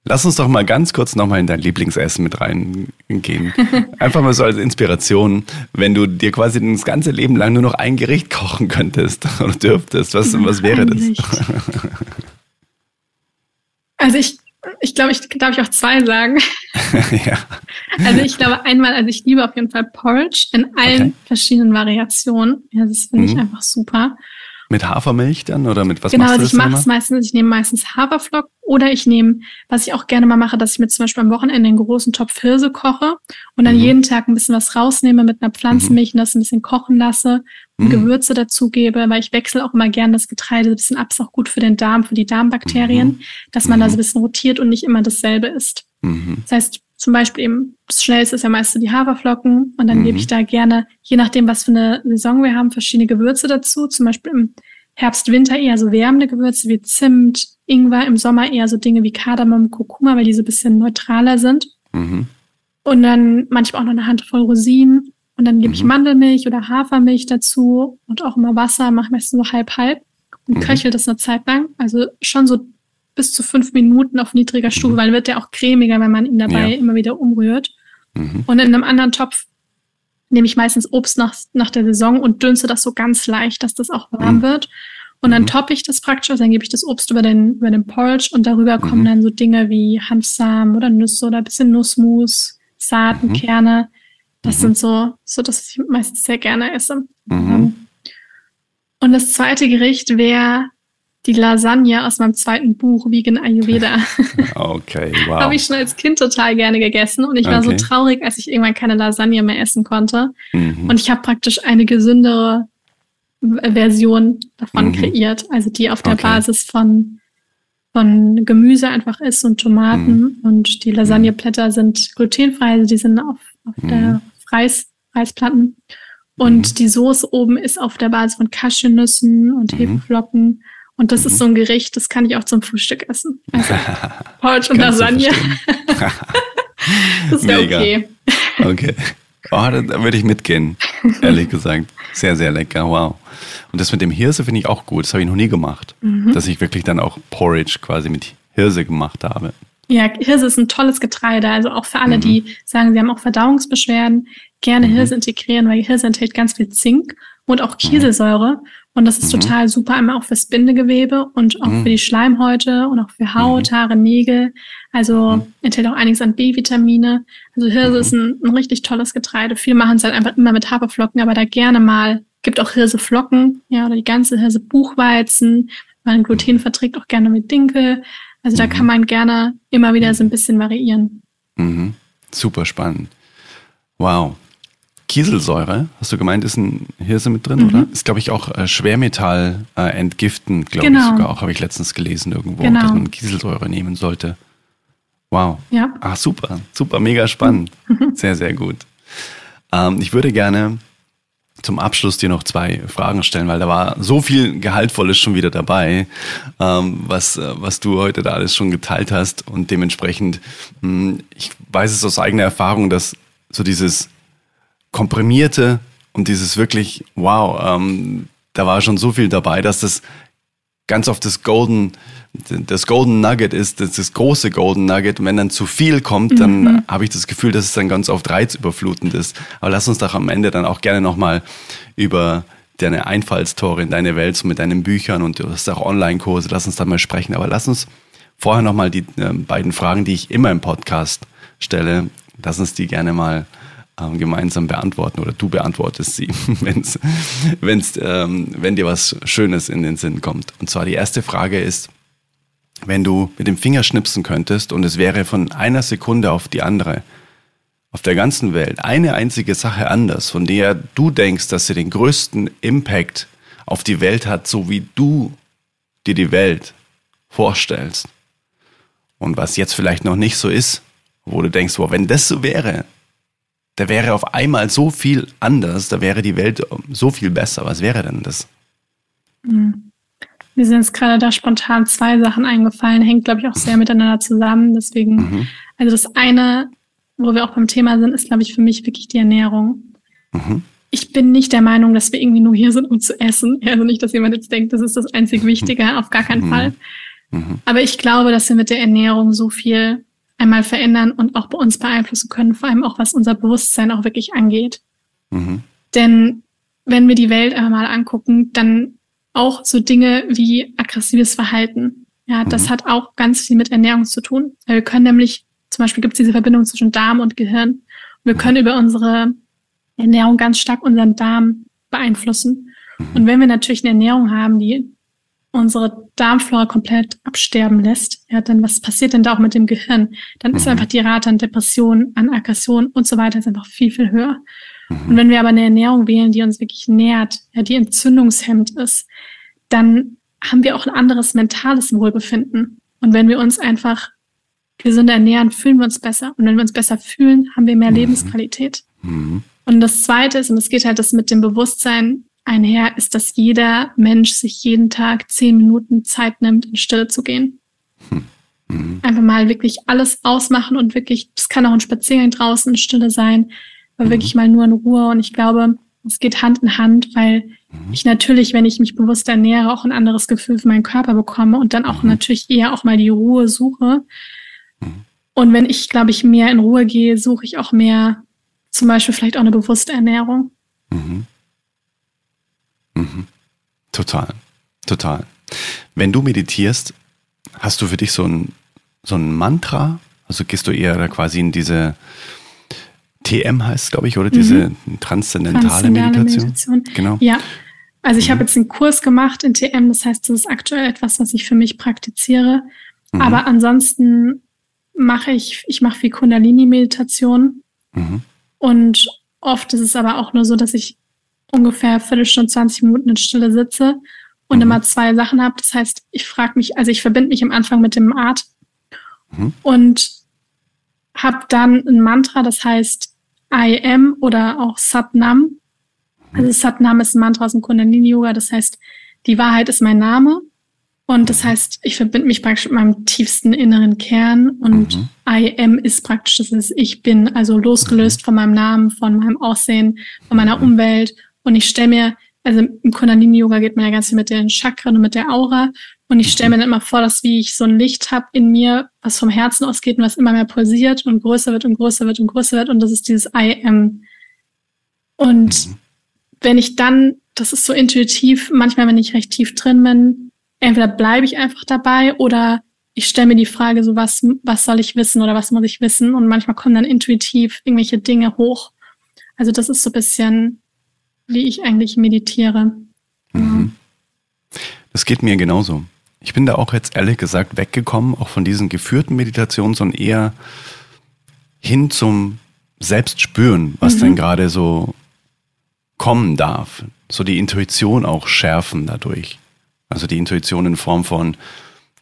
Lass uns doch mal ganz kurz nochmal in dein Lieblingsessen mit reingehen. Einfach mal so als Inspiration, wenn du dir quasi das ganze Leben lang nur noch ein Gericht kochen könntest oder dürftest, was, was wäre das? Also ich ich glaube, ich darf ich auch zwei sagen. ja. Also ich glaube einmal, also ich liebe auf jeden Fall Porridge in allen okay. verschiedenen Variationen. Ja, das finde mhm. ich einfach super. Mit Hafermilch dann oder mit was genau, machst du also ich mache es meistens, ich nehme meistens Haferflocken oder ich nehme, was ich auch gerne mal mache, dass ich mir zum Beispiel am Wochenende einen großen Topf Hirse koche und dann mhm. jeden Tag ein bisschen was rausnehme mit einer Pflanzenmilch und das ein bisschen kochen lasse und mhm. Gewürze dazugebe, weil ich wechsle auch immer gerne das Getreide ein bisschen ab, ist auch gut für den Darm, für die Darmbakterien, mhm. dass man da so ein bisschen rotiert und nicht immer dasselbe isst. Mhm. Das heißt, zum Beispiel eben, das Schnellste ist ja meistens die Haferflocken und dann gebe ich da gerne, je nachdem, was für eine Saison wir haben, verschiedene Gewürze dazu. Zum Beispiel im Herbst, Winter eher so wärmende Gewürze wie Zimt, Ingwer, im Sommer eher so Dinge wie Kardamom, Kurkuma, weil die so ein bisschen neutraler sind. Mhm. Und dann manchmal auch noch eine Handvoll Rosinen. Und dann gebe mhm. ich Mandelmilch oder Hafermilch dazu und auch immer Wasser, mache meistens so halb-halb und mhm. köchel das eine Zeit lang. Also schon so bis zu fünf Minuten auf niedriger Stufe, mhm. weil wird der auch cremiger, wenn man ihn dabei ja. immer wieder umrührt. Mhm. Und in einem anderen Topf nehme ich meistens Obst nach, nach der Saison und dünste das so ganz leicht, dass das auch warm mhm. wird. Und dann mhm. toppe ich das praktisch, dann gebe ich das Obst über den, über den Porridge und darüber mhm. kommen dann so Dinge wie Hanfsamen oder Nüsse oder ein bisschen Nussmus, Saaten, mhm. Kerne. Das sind so, so, dass ich meistens sehr gerne esse. Und das zweite Gericht wäre die Lasagne aus meinem zweiten Buch, Vegan Ayurveda. Okay, wow. Habe ich schon als Kind total gerne gegessen und ich war okay. so traurig, als ich irgendwann keine Lasagne mehr essen konnte. Mhm. Und ich habe praktisch eine gesündere Version davon mhm. kreiert, also die auf der okay. Basis von, von Gemüse einfach ist und Tomaten mhm. und die Lasagneblätter sind glutenfrei, also die sind auf, auf der mhm. Reis, Reisplatten. Und mhm. die Soße oben ist auf der Basis von Cashewnüssen und mhm. Hefeflocken und das mhm. ist so ein Gericht, das kann ich auch zum Frühstück essen. Also Porridge und Lasagne. das wäre okay. Okay. Oh, da würde ich mitgehen, ehrlich gesagt. Sehr, sehr lecker, wow. Und das mit dem Hirse finde ich auch gut. Das habe ich noch nie gemacht. Mhm. Dass ich wirklich dann auch Porridge quasi mit Hirse gemacht habe. Ja, Hirse ist ein tolles Getreide. Also auch für alle, mhm. die sagen, sie haben auch Verdauungsbeschwerden, gerne mhm. Hirse integrieren, weil Hirse enthält ganz viel Zink und auch Kieselsäure. Und das ist mhm. total super, einmal auch fürs Bindegewebe und auch mhm. für die Schleimhäute und auch für Haut, mhm. Haare, Nägel. Also mhm. enthält auch einiges an B-Vitamine. Also Hirse mhm. ist ein, ein, richtig tolles Getreide. Viele machen es halt einfach immer mit Haferflocken, aber da gerne mal gibt auch Hirseflocken, ja, oder die ganze Hirse Buchweizen. Man Gluten verträgt auch gerne mit Dinkel. Also da mhm. kann man gerne immer wieder so ein bisschen variieren. Mhm. Super spannend. Wow. Kieselsäure, hast du gemeint, ist ein Hirse mit drin, mhm. oder? Ist, glaube ich, auch äh, Schwermetall äh, entgiften, glaube genau. ich sogar auch, habe ich letztens gelesen irgendwo, genau. dass man Kieselsäure nehmen sollte. Wow. Ja. Ah, super, super, mega spannend. Mhm. Sehr, sehr gut. Ähm, ich würde gerne zum Abschluss dir noch zwei Fragen stellen, weil da war so viel Gehaltvolles schon wieder dabei, ähm, was, äh, was du heute da alles schon geteilt hast. Und dementsprechend, mh, hm, ich weiß es aus eigener Erfahrung, dass so dieses komprimierte und dieses wirklich, wow, ähm, da war schon so viel dabei, dass das ganz oft das Golden, das Golden Nugget ist, das, das große Golden Nugget. Und wenn dann zu viel kommt, dann mhm. habe ich das Gefühl, dass es dann ganz oft reizüberflutend ist. Aber lass uns doch am Ende dann auch gerne nochmal über deine Einfallstore in deine Welt so mit deinen Büchern und du hast auch Online-Kurse, lass uns da mal sprechen. Aber lass uns vorher nochmal die äh, beiden Fragen, die ich immer im Podcast stelle, lass uns die gerne mal ähm, gemeinsam beantworten oder du beantwortest sie, wenn's, wenn's, ähm, wenn dir was Schönes in den Sinn kommt. Und zwar die erste Frage ist, wenn du mit dem Finger schnipsen könntest und es wäre von einer Sekunde auf die andere auf der ganzen Welt eine einzige Sache anders, von der du denkst, dass sie den größten Impact auf die Welt hat, so wie du dir die Welt vorstellst. Und was jetzt vielleicht noch nicht so ist, wo du denkst, wow, wenn das so wäre, da wäre auf einmal so viel anders, da wäre die Welt so viel besser. Was wäre denn das? Hm. Mir sind jetzt gerade da spontan zwei Sachen eingefallen, hängt, glaube ich, auch sehr miteinander zusammen. Deswegen, mhm. also das eine, wo wir auch beim Thema sind, ist, glaube ich, für mich wirklich die Ernährung. Mhm. Ich bin nicht der Meinung, dass wir irgendwie nur hier sind, um zu essen. Also nicht, dass jemand jetzt denkt, das ist das einzig Wichtige, auf gar keinen mhm. Fall. Mhm. Aber ich glaube, dass wir mit der Ernährung so viel einmal verändern und auch bei uns beeinflussen können, vor allem auch was unser Bewusstsein auch wirklich angeht. Mhm. Denn wenn wir die Welt einmal angucken, dann auch so Dinge wie aggressives Verhalten. Ja, das mhm. hat auch ganz viel mit Ernährung zu tun. Wir können nämlich, zum Beispiel gibt es diese Verbindung zwischen Darm und Gehirn. Wir können über unsere Ernährung ganz stark unseren Darm beeinflussen. Mhm. Und wenn wir natürlich eine Ernährung haben, die unsere Darmflora komplett absterben lässt, ja, dann was passiert denn da auch mit dem Gehirn? Dann mhm. ist einfach die Rate an Depression, an Aggression und so weiter ist einfach viel, viel höher. Mhm. Und wenn wir aber eine Ernährung wählen, die uns wirklich nährt, ja, die entzündungshemmend ist, dann haben wir auch ein anderes mentales Wohlbefinden. Und wenn wir uns einfach gesünder ernähren, fühlen wir uns besser. Und wenn wir uns besser fühlen, haben wir mehr mhm. Lebensqualität. Mhm. Und das Zweite ist, und es geht halt das mit dem Bewusstsein, einher ist, dass jeder Mensch sich jeden Tag zehn Minuten Zeit nimmt, in Stille zu gehen. Hm. Mhm. Einfach mal wirklich alles ausmachen und wirklich, das kann auch ein Spaziergang draußen in Stille sein, aber mhm. wirklich mal nur in Ruhe. Und ich glaube, es geht Hand in Hand, weil mhm. ich natürlich, wenn ich mich bewusst ernähre, auch ein anderes Gefühl für meinen Körper bekomme und dann auch mhm. natürlich eher auch mal die Ruhe suche. Mhm. Und wenn ich, glaube ich, mehr in Ruhe gehe, suche ich auch mehr, zum Beispiel vielleicht auch eine bewusste Ernährung. Mhm. Mhm. Total, total. Wenn du meditierst, hast du für dich so ein, so ein Mantra? Also gehst du eher quasi in diese TM heißt, glaube ich, oder diese mhm. transzendentale, transzendentale Meditation? Meditation? Genau. Ja. Also ich mhm. habe jetzt einen Kurs gemacht in TM, das heißt, das ist aktuell etwas, was ich für mich praktiziere. Mhm. Aber ansonsten mache ich, ich mache viel Kundalini-Meditation. Mhm. Und oft ist es aber auch nur so, dass ich ungefähr Viertelstunde, 20 Minuten in Stille sitze und mhm. immer zwei Sachen habe. Das heißt, ich frage mich, also ich verbinde mich am Anfang mit dem Art mhm. und habe dann ein Mantra, das heißt I am oder auch Satnam. Also Satnam ist ein Mantra aus dem Kundalini-Yoga, das heißt, die Wahrheit ist mein Name. Und das heißt, ich verbinde mich praktisch mit meinem tiefsten inneren Kern und mhm. I am ist praktisch, das ist ich bin, also losgelöst mhm. von meinem Namen, von meinem Aussehen, von meiner mhm. Umwelt und ich stelle mir, also im Kundalini-Yoga geht man ja ganz viel mit den Chakren und mit der Aura. Und ich stelle mir dann immer vor, dass wie ich so ein Licht habe in mir, was vom Herzen ausgeht und was immer mehr pulsiert und größer wird und größer wird und größer wird. Und das ist dieses I am. Und mhm. wenn ich dann, das ist so intuitiv, manchmal, wenn ich recht tief drin bin, entweder bleibe ich einfach dabei oder ich stelle mir die Frage, so was, was soll ich wissen oder was muss ich wissen? Und manchmal kommen dann intuitiv irgendwelche Dinge hoch. Also das ist so ein bisschen wie ich eigentlich meditiere. Mhm. Das geht mir genauso. Ich bin da auch jetzt ehrlich gesagt weggekommen, auch von diesen geführten Meditationen, sondern eher hin zum Selbstspüren, was mhm. denn gerade so kommen darf. So die Intuition auch schärfen dadurch. Also die Intuition in Form von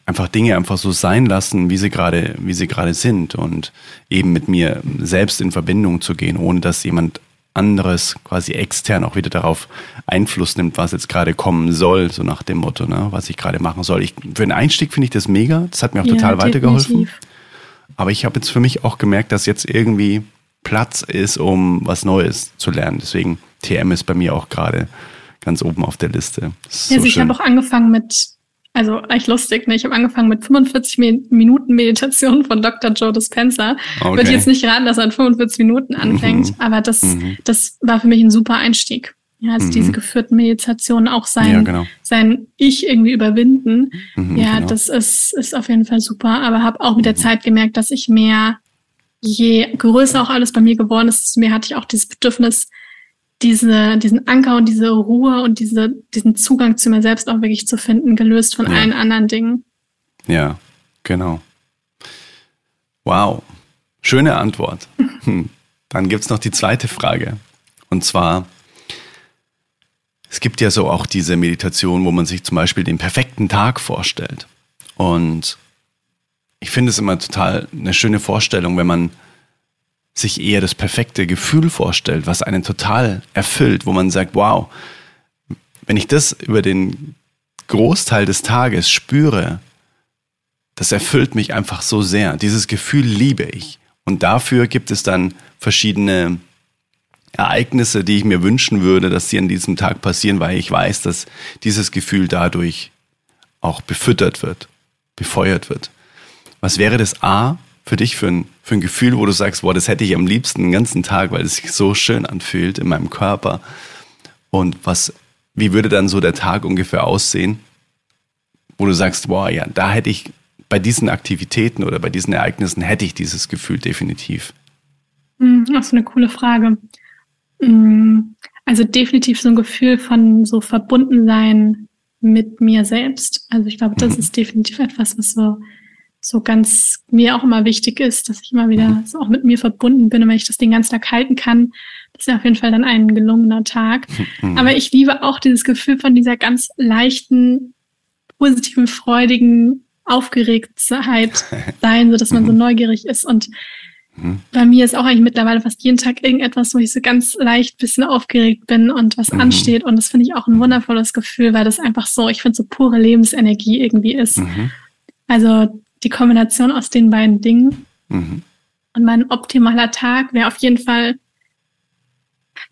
einfach Dinge einfach so sein lassen, wie sie gerade, wie sie gerade sind und eben mit mir selbst in Verbindung zu gehen, ohne dass jemand anderes quasi extern auch wieder darauf Einfluss nimmt, was jetzt gerade kommen soll, so nach dem Motto, ne, was ich gerade machen soll. Ich, für den Einstieg finde ich das mega. Das hat mir auch ja, total weitergeholfen. Aber ich habe jetzt für mich auch gemerkt, dass jetzt irgendwie Platz ist, um was Neues zu lernen. Deswegen TM ist bei mir auch gerade ganz oben auf der Liste. Ja, so also ich habe auch angefangen mit, also echt lustig, ne? Ich habe angefangen mit 45 Minuten Meditation von Dr. Joe Dispenza. Okay. Würde jetzt nicht raten, dass er in 45 Minuten anfängt, mhm. aber das, mhm. das war für mich ein super Einstieg. Ja, also mhm. diese geführten Meditationen, auch sein, ja, genau. sein Ich irgendwie überwinden. Mhm, ja, genau. das ist, ist auf jeden Fall super. Aber habe auch mit der mhm. Zeit gemerkt, dass ich mehr, je größer auch alles bei mir geworden ist, mehr hatte ich auch dieses Bedürfnis, diese, diesen Anker und diese Ruhe und diese, diesen Zugang zu mir selbst auch wirklich zu finden, gelöst von ja. allen anderen Dingen. Ja, genau. Wow. Schöne Antwort. Hm. Dann gibt's noch die zweite Frage. Und zwar, es gibt ja so auch diese Meditation, wo man sich zum Beispiel den perfekten Tag vorstellt. Und ich finde es immer total eine schöne Vorstellung, wenn man sich eher das perfekte Gefühl vorstellt, was einen total erfüllt, wo man sagt, wow, wenn ich das über den Großteil des Tages spüre, das erfüllt mich einfach so sehr. Dieses Gefühl liebe ich. Und dafür gibt es dann verschiedene Ereignisse, die ich mir wünschen würde, dass sie an diesem Tag passieren, weil ich weiß, dass dieses Gefühl dadurch auch befüttert wird, befeuert wird. Was wäre das A für dich für ein, für ein Gefühl, wo du sagst, boah, das hätte ich am liebsten den ganzen Tag, weil es sich so schön anfühlt in meinem Körper? Und was, wie würde dann so der Tag ungefähr aussehen, wo du sagst, boah, ja, da hätte ich bei diesen Aktivitäten oder bei diesen Ereignissen hätte ich dieses Gefühl definitiv. Hm, das ist eine coole Frage. Mm, also definitiv so ein Gefühl von so Verbundensein mit mir selbst. Also ich glaube, das mhm. ist definitiv etwas, was so, so ganz mir auch immer wichtig ist, dass ich immer wieder mhm. so auch mit mir verbunden bin und wenn ich das den ganzen Tag halten kann, das ist ja auf jeden Fall dann ein gelungener Tag. Mhm. Aber ich liebe auch dieses Gefühl von dieser ganz leichten, positiven, freudigen Aufgeregtheit sein, so dass man so neugierig ist und Mhm. Bei mir ist auch eigentlich mittlerweile fast jeden Tag irgendetwas, wo ich so ganz leicht bisschen aufgeregt bin und was mhm. ansteht. Und das finde ich auch ein wundervolles Gefühl, weil das einfach so, ich finde, so pure Lebensenergie irgendwie ist. Mhm. Also die Kombination aus den beiden Dingen. Mhm. Und mein optimaler Tag wäre auf jeden Fall,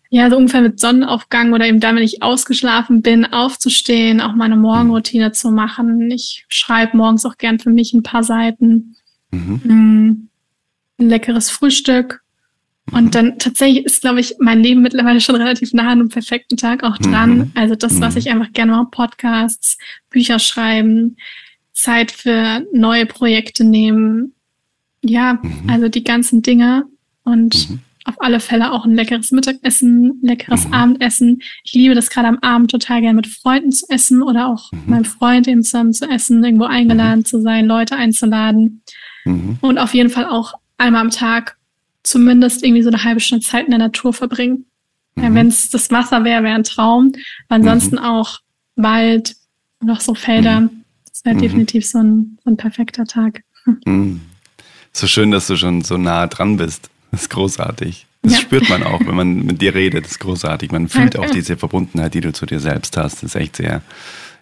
ja, so ungefähr mit Sonnenaufgang oder eben dann, wenn ich ausgeschlafen bin, aufzustehen, auch meine Morgenroutine zu machen. Ich schreibe morgens auch gern für mich ein paar Seiten. Mhm. Mm ein leckeres Frühstück. Und mhm. dann tatsächlich ist, glaube ich, mein Leben mittlerweile schon relativ nah an einem perfekten Tag auch dran. Mhm. Also das, was mhm. ich einfach gerne mache, Podcasts, Bücher schreiben, Zeit für neue Projekte nehmen. Ja, mhm. also die ganzen Dinge und mhm. auf alle Fälle auch ein leckeres Mittagessen, leckeres mhm. Abendessen. Ich liebe das gerade am Abend total gerne mit Freunden zu essen oder auch mhm. meinem Freund eben zusammen zu essen, irgendwo eingeladen zu sein, Leute einzuladen. Und auf jeden Fall auch einmal am Tag zumindest irgendwie so eine halbe Stunde Zeit in der Natur verbringen. Mhm. Ja, Wenn es das Wasser wäre, wäre ein Traum. Aber ansonsten mhm. auch Wald und auch so Felder. Mhm. Das wäre mhm. definitiv so ein, so ein perfekter Tag. Mhm. So schön, dass du schon so nah dran bist. Das ist großartig. Das ja. spürt man auch, wenn man mit dir redet. Das ist großartig. Man fühlt auch diese Verbundenheit, die du zu dir selbst hast. Das ist echt sehr,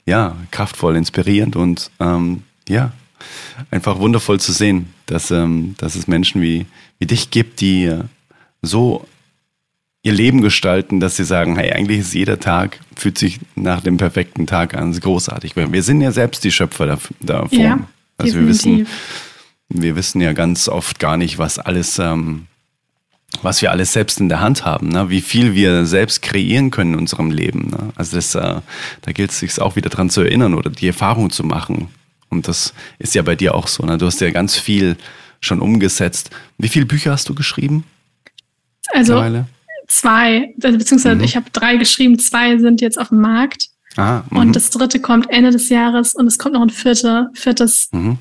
ja, kraftvoll, inspirierend und ähm, ja, einfach wundervoll zu sehen, dass, ähm, dass es Menschen wie, wie dich gibt, die so ihr Leben gestalten, dass sie sagen, hey, eigentlich ist jeder Tag, fühlt sich nach dem perfekten Tag an, großartig. Wir sind ja selbst die Schöpfer davon. Ja, also wir wissen, wir wissen ja ganz oft gar nicht, was alles, ähm, was wir alles selbst in der Hand haben, ne? wie viel wir selbst kreieren können in unserem Leben. Ne? Also das, äh, da gilt es sich auch wieder dran zu erinnern oder die Erfahrung zu machen. Und das ist ja bei dir auch so. Ne? Du hast ja ganz viel schon umgesetzt. Wie viele Bücher hast du geschrieben? Also zwei, beziehungsweise mhm. ich habe drei geschrieben, zwei sind jetzt auf dem Markt. Ah, und das dritte kommt Ende des Jahres und es kommt noch ein vierte, viertes mhm.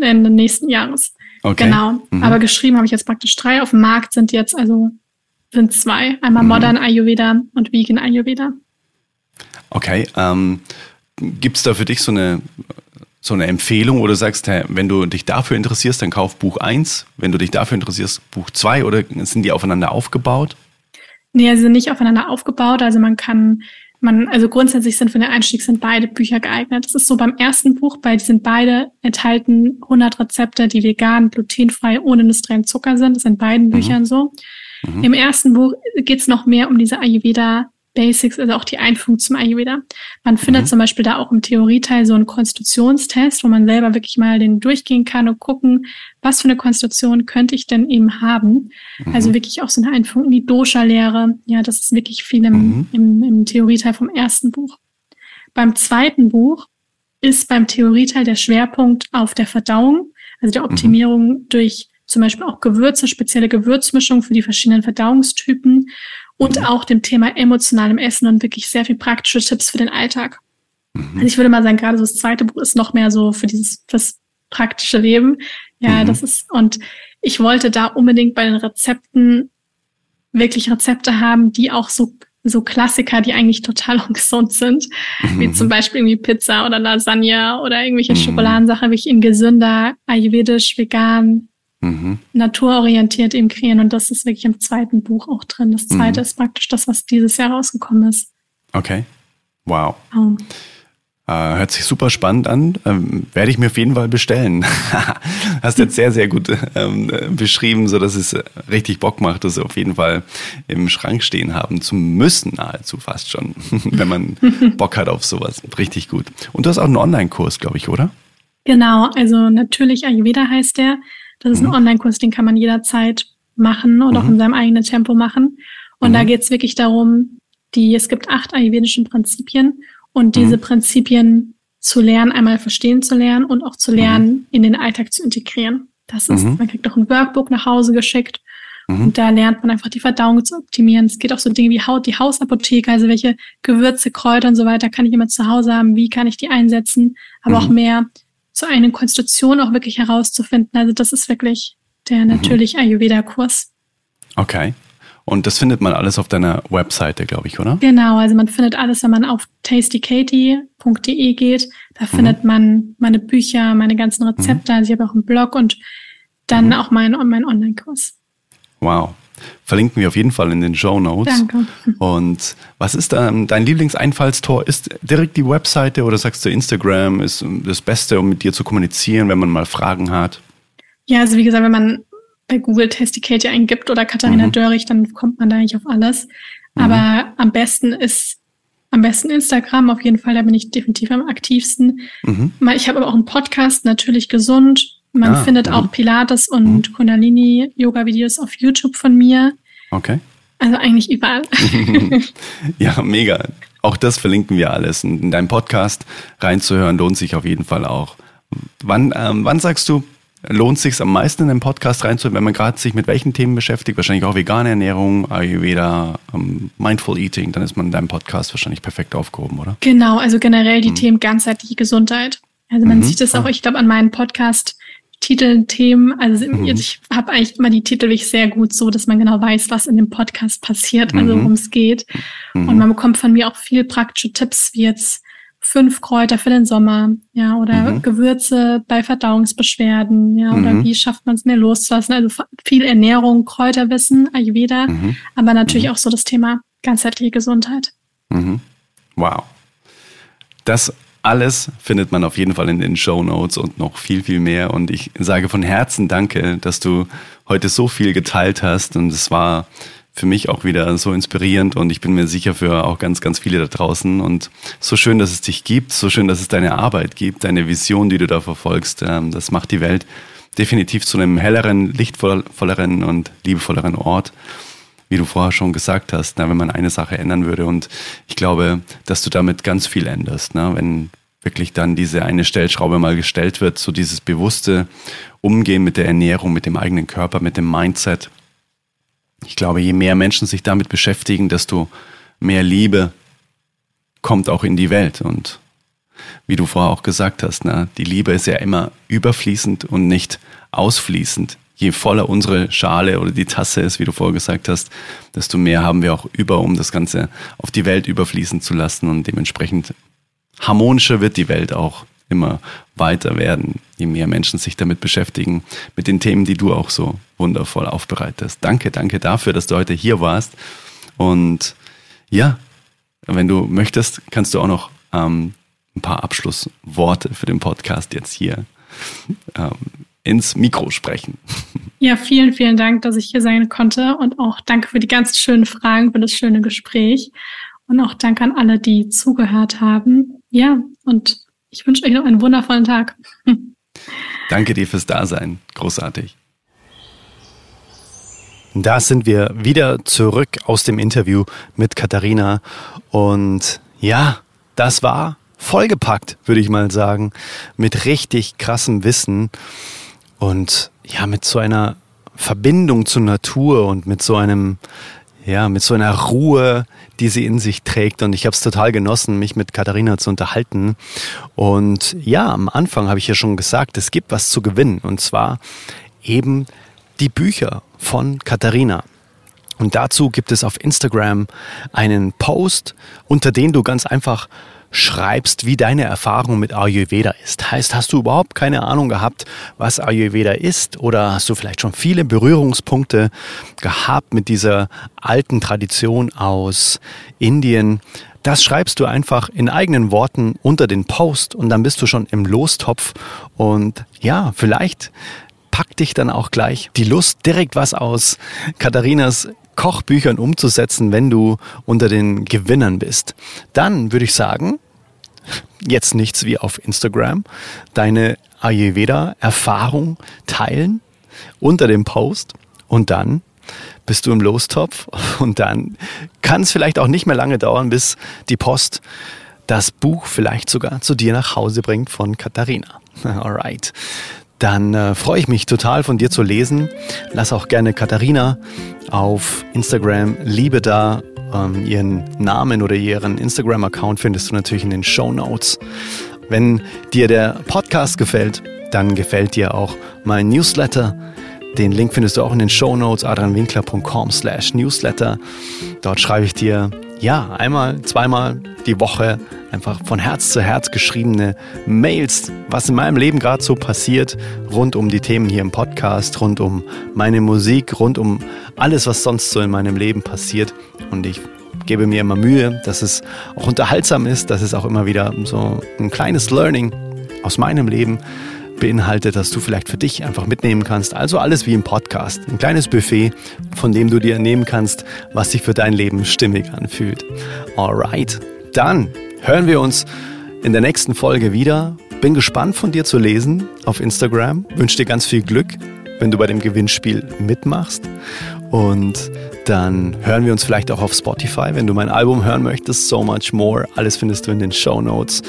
Ende nächsten Jahres. Okay. Genau. Mhm. Aber geschrieben habe ich jetzt praktisch drei. Auf dem Markt sind jetzt also sind zwei. Einmal mhm. Modern Ayurveda und Vegan Ayurveda. Okay. Ähm, Gibt es da für dich so eine, so eine Empfehlung oder sagst, hey, wenn du dich dafür interessierst, dann kauf Buch 1. Wenn du dich dafür interessierst, Buch 2 oder sind die aufeinander aufgebaut? Nee, sie sind nicht aufeinander aufgebaut. Also man kann man, also grundsätzlich sind für den Einstieg sind beide Bücher geeignet. Das ist so beim ersten Buch, bei die sind beide enthalten 100 Rezepte, die vegan, glutenfrei, ohne industriellen Zucker sind. Das sind in beiden mhm. Büchern so. Mhm. Im ersten Buch geht es noch mehr um diese Ayurveda Basics, also auch die Einführung zum Ayurveda. Man findet mhm. zum Beispiel da auch im Theorieteil so einen Konstitutionstest, wo man selber wirklich mal den durchgehen kann und gucken, was für eine Konstitution könnte ich denn eben haben. Mhm. Also wirklich auch so eine Einführung in die Dosha-Lehre. Ja, das ist wirklich viel im, mhm. im, im Theorieteil vom ersten Buch. Beim zweiten Buch ist beim Theorieteil der Schwerpunkt auf der Verdauung, also der mhm. Optimierung durch zum Beispiel auch Gewürze, spezielle Gewürzmischungen für die verschiedenen Verdauungstypen und mhm. auch dem Thema emotionalem Essen und wirklich sehr viel praktische Tipps für den Alltag. Mhm. Also ich würde mal sagen, gerade so das zweite Buch ist noch mehr so für dieses fürs praktische Leben. Ja, mhm. das ist und ich wollte da unbedingt bei den Rezepten wirklich Rezepte haben, die auch so so Klassiker, die eigentlich total ungesund sind, mhm. wie zum Beispiel irgendwie Pizza oder Lasagne oder irgendwelche mhm. Schokoladensachen, wie ich in gesünder, ayurvedisch, vegan, mhm. naturorientiert eben kreieren. Und das ist wirklich im zweiten Buch auch drin. Das zweite mhm. ist praktisch das, was dieses Jahr rausgekommen ist. Okay. Wow. Oh. Äh, hört sich super spannend an. Ähm, werde ich mir auf jeden Fall bestellen. Hast jetzt sehr, sehr gut ähm, beschrieben, so dass es richtig Bock macht, das auf jeden Fall im Schrank stehen haben zu müssen, nahezu fast schon, wenn man Bock hat auf sowas. Richtig gut. Und du hast auch einen Online-Kurs, glaube ich, oder? Genau, also natürlich Ayurveda heißt der. Das ist mhm. ein Online-Kurs, den kann man jederzeit machen und mhm. auch in seinem eigenen Tempo machen. Und mhm. da geht es wirklich darum, die, es gibt acht ayurvedischen Prinzipien und diese mhm. Prinzipien zu lernen, einmal verstehen zu lernen und auch zu mhm. lernen, in den Alltag zu integrieren. Das ist, mhm. man kriegt auch ein Workbook nach Hause geschickt und da lernt man einfach die Verdauung zu optimieren. Es geht auch so Dinge wie Haut, die Hausapotheke, also welche Gewürze, Kräuter und so weiter kann ich immer zu Hause haben, wie kann ich die einsetzen, aber auch mehr zur eigenen Konstitution auch wirklich herauszufinden. Also das ist wirklich der mhm. natürlich Ayurveda-Kurs. Okay. Und das findet man alles auf deiner Webseite, glaube ich, oder? Genau, also man findet alles, wenn man auf tastykatie.de geht. Da mhm. findet man meine Bücher, meine ganzen Rezepte. Mhm. Also ich habe auch einen Blog und dann mhm. auch meinen mein Online-Kurs. Wow. Verlinken wir auf jeden Fall in den Show Notes. Danke. Und was ist dann dein Lieblingseinfallstor? Ist direkt die Webseite oder sagst du Instagram ist das Beste, um mit dir zu kommunizieren, wenn man mal Fragen hat? Ja, also wie gesagt, wenn man bei Google Tasty Katie eingibt oder Katharina mhm. Dörrich, dann kommt man da eigentlich auf alles. Mhm. Aber am besten ist am besten Instagram auf jeden Fall, da bin ich definitiv am aktivsten. Mhm. Ich habe aber auch einen Podcast, natürlich gesund, man ah, findet auch Pilates und mhm. Kundalini-Yoga-Videos auf YouTube von mir. Okay. Also eigentlich überall. ja, mega. Auch das verlinken wir alles. In deinem Podcast reinzuhören lohnt sich auf jeden Fall auch. Wann, ähm, wann sagst du, lohnt sich am meisten in den Podcast reinzuhören, wenn man gerade sich mit welchen Themen beschäftigt? Wahrscheinlich auch vegane Ernährung, Ayurveda, um, Mindful Eating. Dann ist man in deinem Podcast wahrscheinlich perfekt aufgehoben, oder? Genau, also generell die mhm. Themen ganzheitliche Gesundheit. Also man mhm. sieht es auch, ich glaube, an meinem Podcast Titel, Themen. Also mhm. ich habe eigentlich immer die Titel wirklich sehr gut so, dass man genau weiß, was in dem Podcast passiert, also mhm. worum es geht. Mhm. Und man bekommt von mir auch viel praktische Tipps, wie jetzt fünf Kräuter für den Sommer, ja, oder mhm. Gewürze bei Verdauungsbeschwerden, ja, oder mhm. wie schafft man es mehr loszulassen. Also viel Ernährung, Kräuterwissen, Ayurveda, mhm. aber natürlich auch so das Thema ganzheitliche Gesundheit. Wow. Das alles findet man auf jeden Fall in den Show Notes und noch viel, viel mehr. Und ich sage von Herzen Danke, dass du heute so viel geteilt hast. Und es war für mich auch wieder so inspirierend und ich bin mir sicher für auch ganz, ganz viele da draußen. Und so schön, dass es dich gibt, so schön, dass es deine Arbeit gibt, deine Vision, die du da verfolgst. Ähm, das macht die Welt definitiv zu einem helleren, lichtvolleren und liebevolleren Ort wie du vorher schon gesagt hast, na, wenn man eine Sache ändern würde. Und ich glaube, dass du damit ganz viel änderst. Ne? Wenn wirklich dann diese eine Stellschraube mal gestellt wird, so dieses bewusste Umgehen mit der Ernährung, mit dem eigenen Körper, mit dem Mindset. Ich glaube, je mehr Menschen sich damit beschäftigen, desto mehr Liebe kommt auch in die Welt. Und wie du vorher auch gesagt hast, ne, die Liebe ist ja immer überfließend und nicht ausfließend. Je voller unsere Schale oder die Tasse ist, wie du vorher gesagt hast, desto mehr haben wir auch über, um das Ganze auf die Welt überfließen zu lassen. Und dementsprechend harmonischer wird die Welt auch immer weiter werden, je mehr Menschen sich damit beschäftigen, mit den Themen, die du auch so wundervoll aufbereitest. Danke, danke dafür, dass du heute hier warst. Und ja, wenn du möchtest, kannst du auch noch ähm, ein paar Abschlussworte für den Podcast jetzt hier ähm, ins Mikro sprechen. Ja, vielen, vielen Dank, dass ich hier sein konnte und auch danke für die ganz schönen Fragen, für das schöne Gespräch und auch danke an alle, die zugehört haben. Ja, und ich wünsche euch noch einen wundervollen Tag. Danke dir fürs Dasein. Großartig. Da sind wir wieder zurück aus dem Interview mit Katharina. Und ja, das war vollgepackt, würde ich mal sagen, mit richtig krassem Wissen und ja, mit so einer Verbindung zur Natur und mit so einem ja, mit so einer Ruhe, die sie in sich trägt. Und ich habe es total genossen, mich mit Katharina zu unterhalten. Und ja, am Anfang habe ich ja schon gesagt, es gibt was zu gewinnen. Und zwar eben die Bücher von Katharina. Und dazu gibt es auf Instagram einen Post, unter den du ganz einfach schreibst, wie deine Erfahrung mit Ayurveda ist. Heißt, hast du überhaupt keine Ahnung gehabt, was Ayurveda ist oder hast du vielleicht schon viele Berührungspunkte gehabt mit dieser alten Tradition aus Indien? Das schreibst du einfach in eigenen Worten unter den Post und dann bist du schon im Lostopf und ja, vielleicht packt dich dann auch gleich die Lust, direkt was aus Katharinas Kochbüchern umzusetzen, wenn du unter den Gewinnern bist. Dann würde ich sagen, jetzt nichts wie auf Instagram, deine Ayurveda-Erfahrung teilen unter dem Post und dann bist du im Lostopf und dann kann es vielleicht auch nicht mehr lange dauern, bis die Post das Buch vielleicht sogar zu dir nach Hause bringt von Katharina. Alright. Dann äh, freue ich mich total von dir zu lesen. Lass auch gerne Katharina auf Instagram Liebe da ähm, ihren Namen oder ihren Instagram-Account findest du natürlich in den Show Notes. Wenn dir der Podcast gefällt, dann gefällt dir auch mein Newsletter. Den Link findest du auch in den Show Notes, adrianwinkler.com slash newsletter. Dort schreibe ich dir, ja, einmal, zweimal die Woche einfach von Herz zu Herz geschriebene Mails, was in meinem Leben gerade so passiert, rund um die Themen hier im Podcast, rund um meine Musik, rund um alles, was sonst so in meinem Leben passiert. Und ich gebe mir immer Mühe, dass es auch unterhaltsam ist, dass es auch immer wieder so ein kleines Learning aus meinem Leben beinhaltet, dass du vielleicht für dich einfach mitnehmen kannst. Also alles wie im Podcast. Ein kleines Buffet, von dem du dir nehmen kannst, was sich für dein Leben stimmig anfühlt. Alright, dann hören wir uns in der nächsten Folge wieder. Bin gespannt von dir zu lesen auf Instagram. Wünsche dir ganz viel Glück, wenn du bei dem Gewinnspiel mitmachst. Und dann hören wir uns vielleicht auch auf Spotify, wenn du mein Album hören möchtest. So much more. Alles findest du in den Show Notes.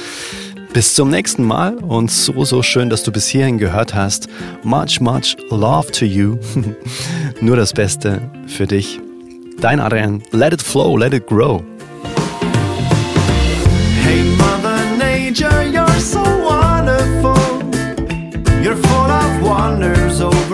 Bis zum nächsten Mal und so, so schön, dass du bis hierhin gehört hast. Much, much love to you. Nur das Beste für dich. Dein Adrian. Let it flow, let it grow. Hey Mother Nature, you're so wonderful. You're full of wonders. Oh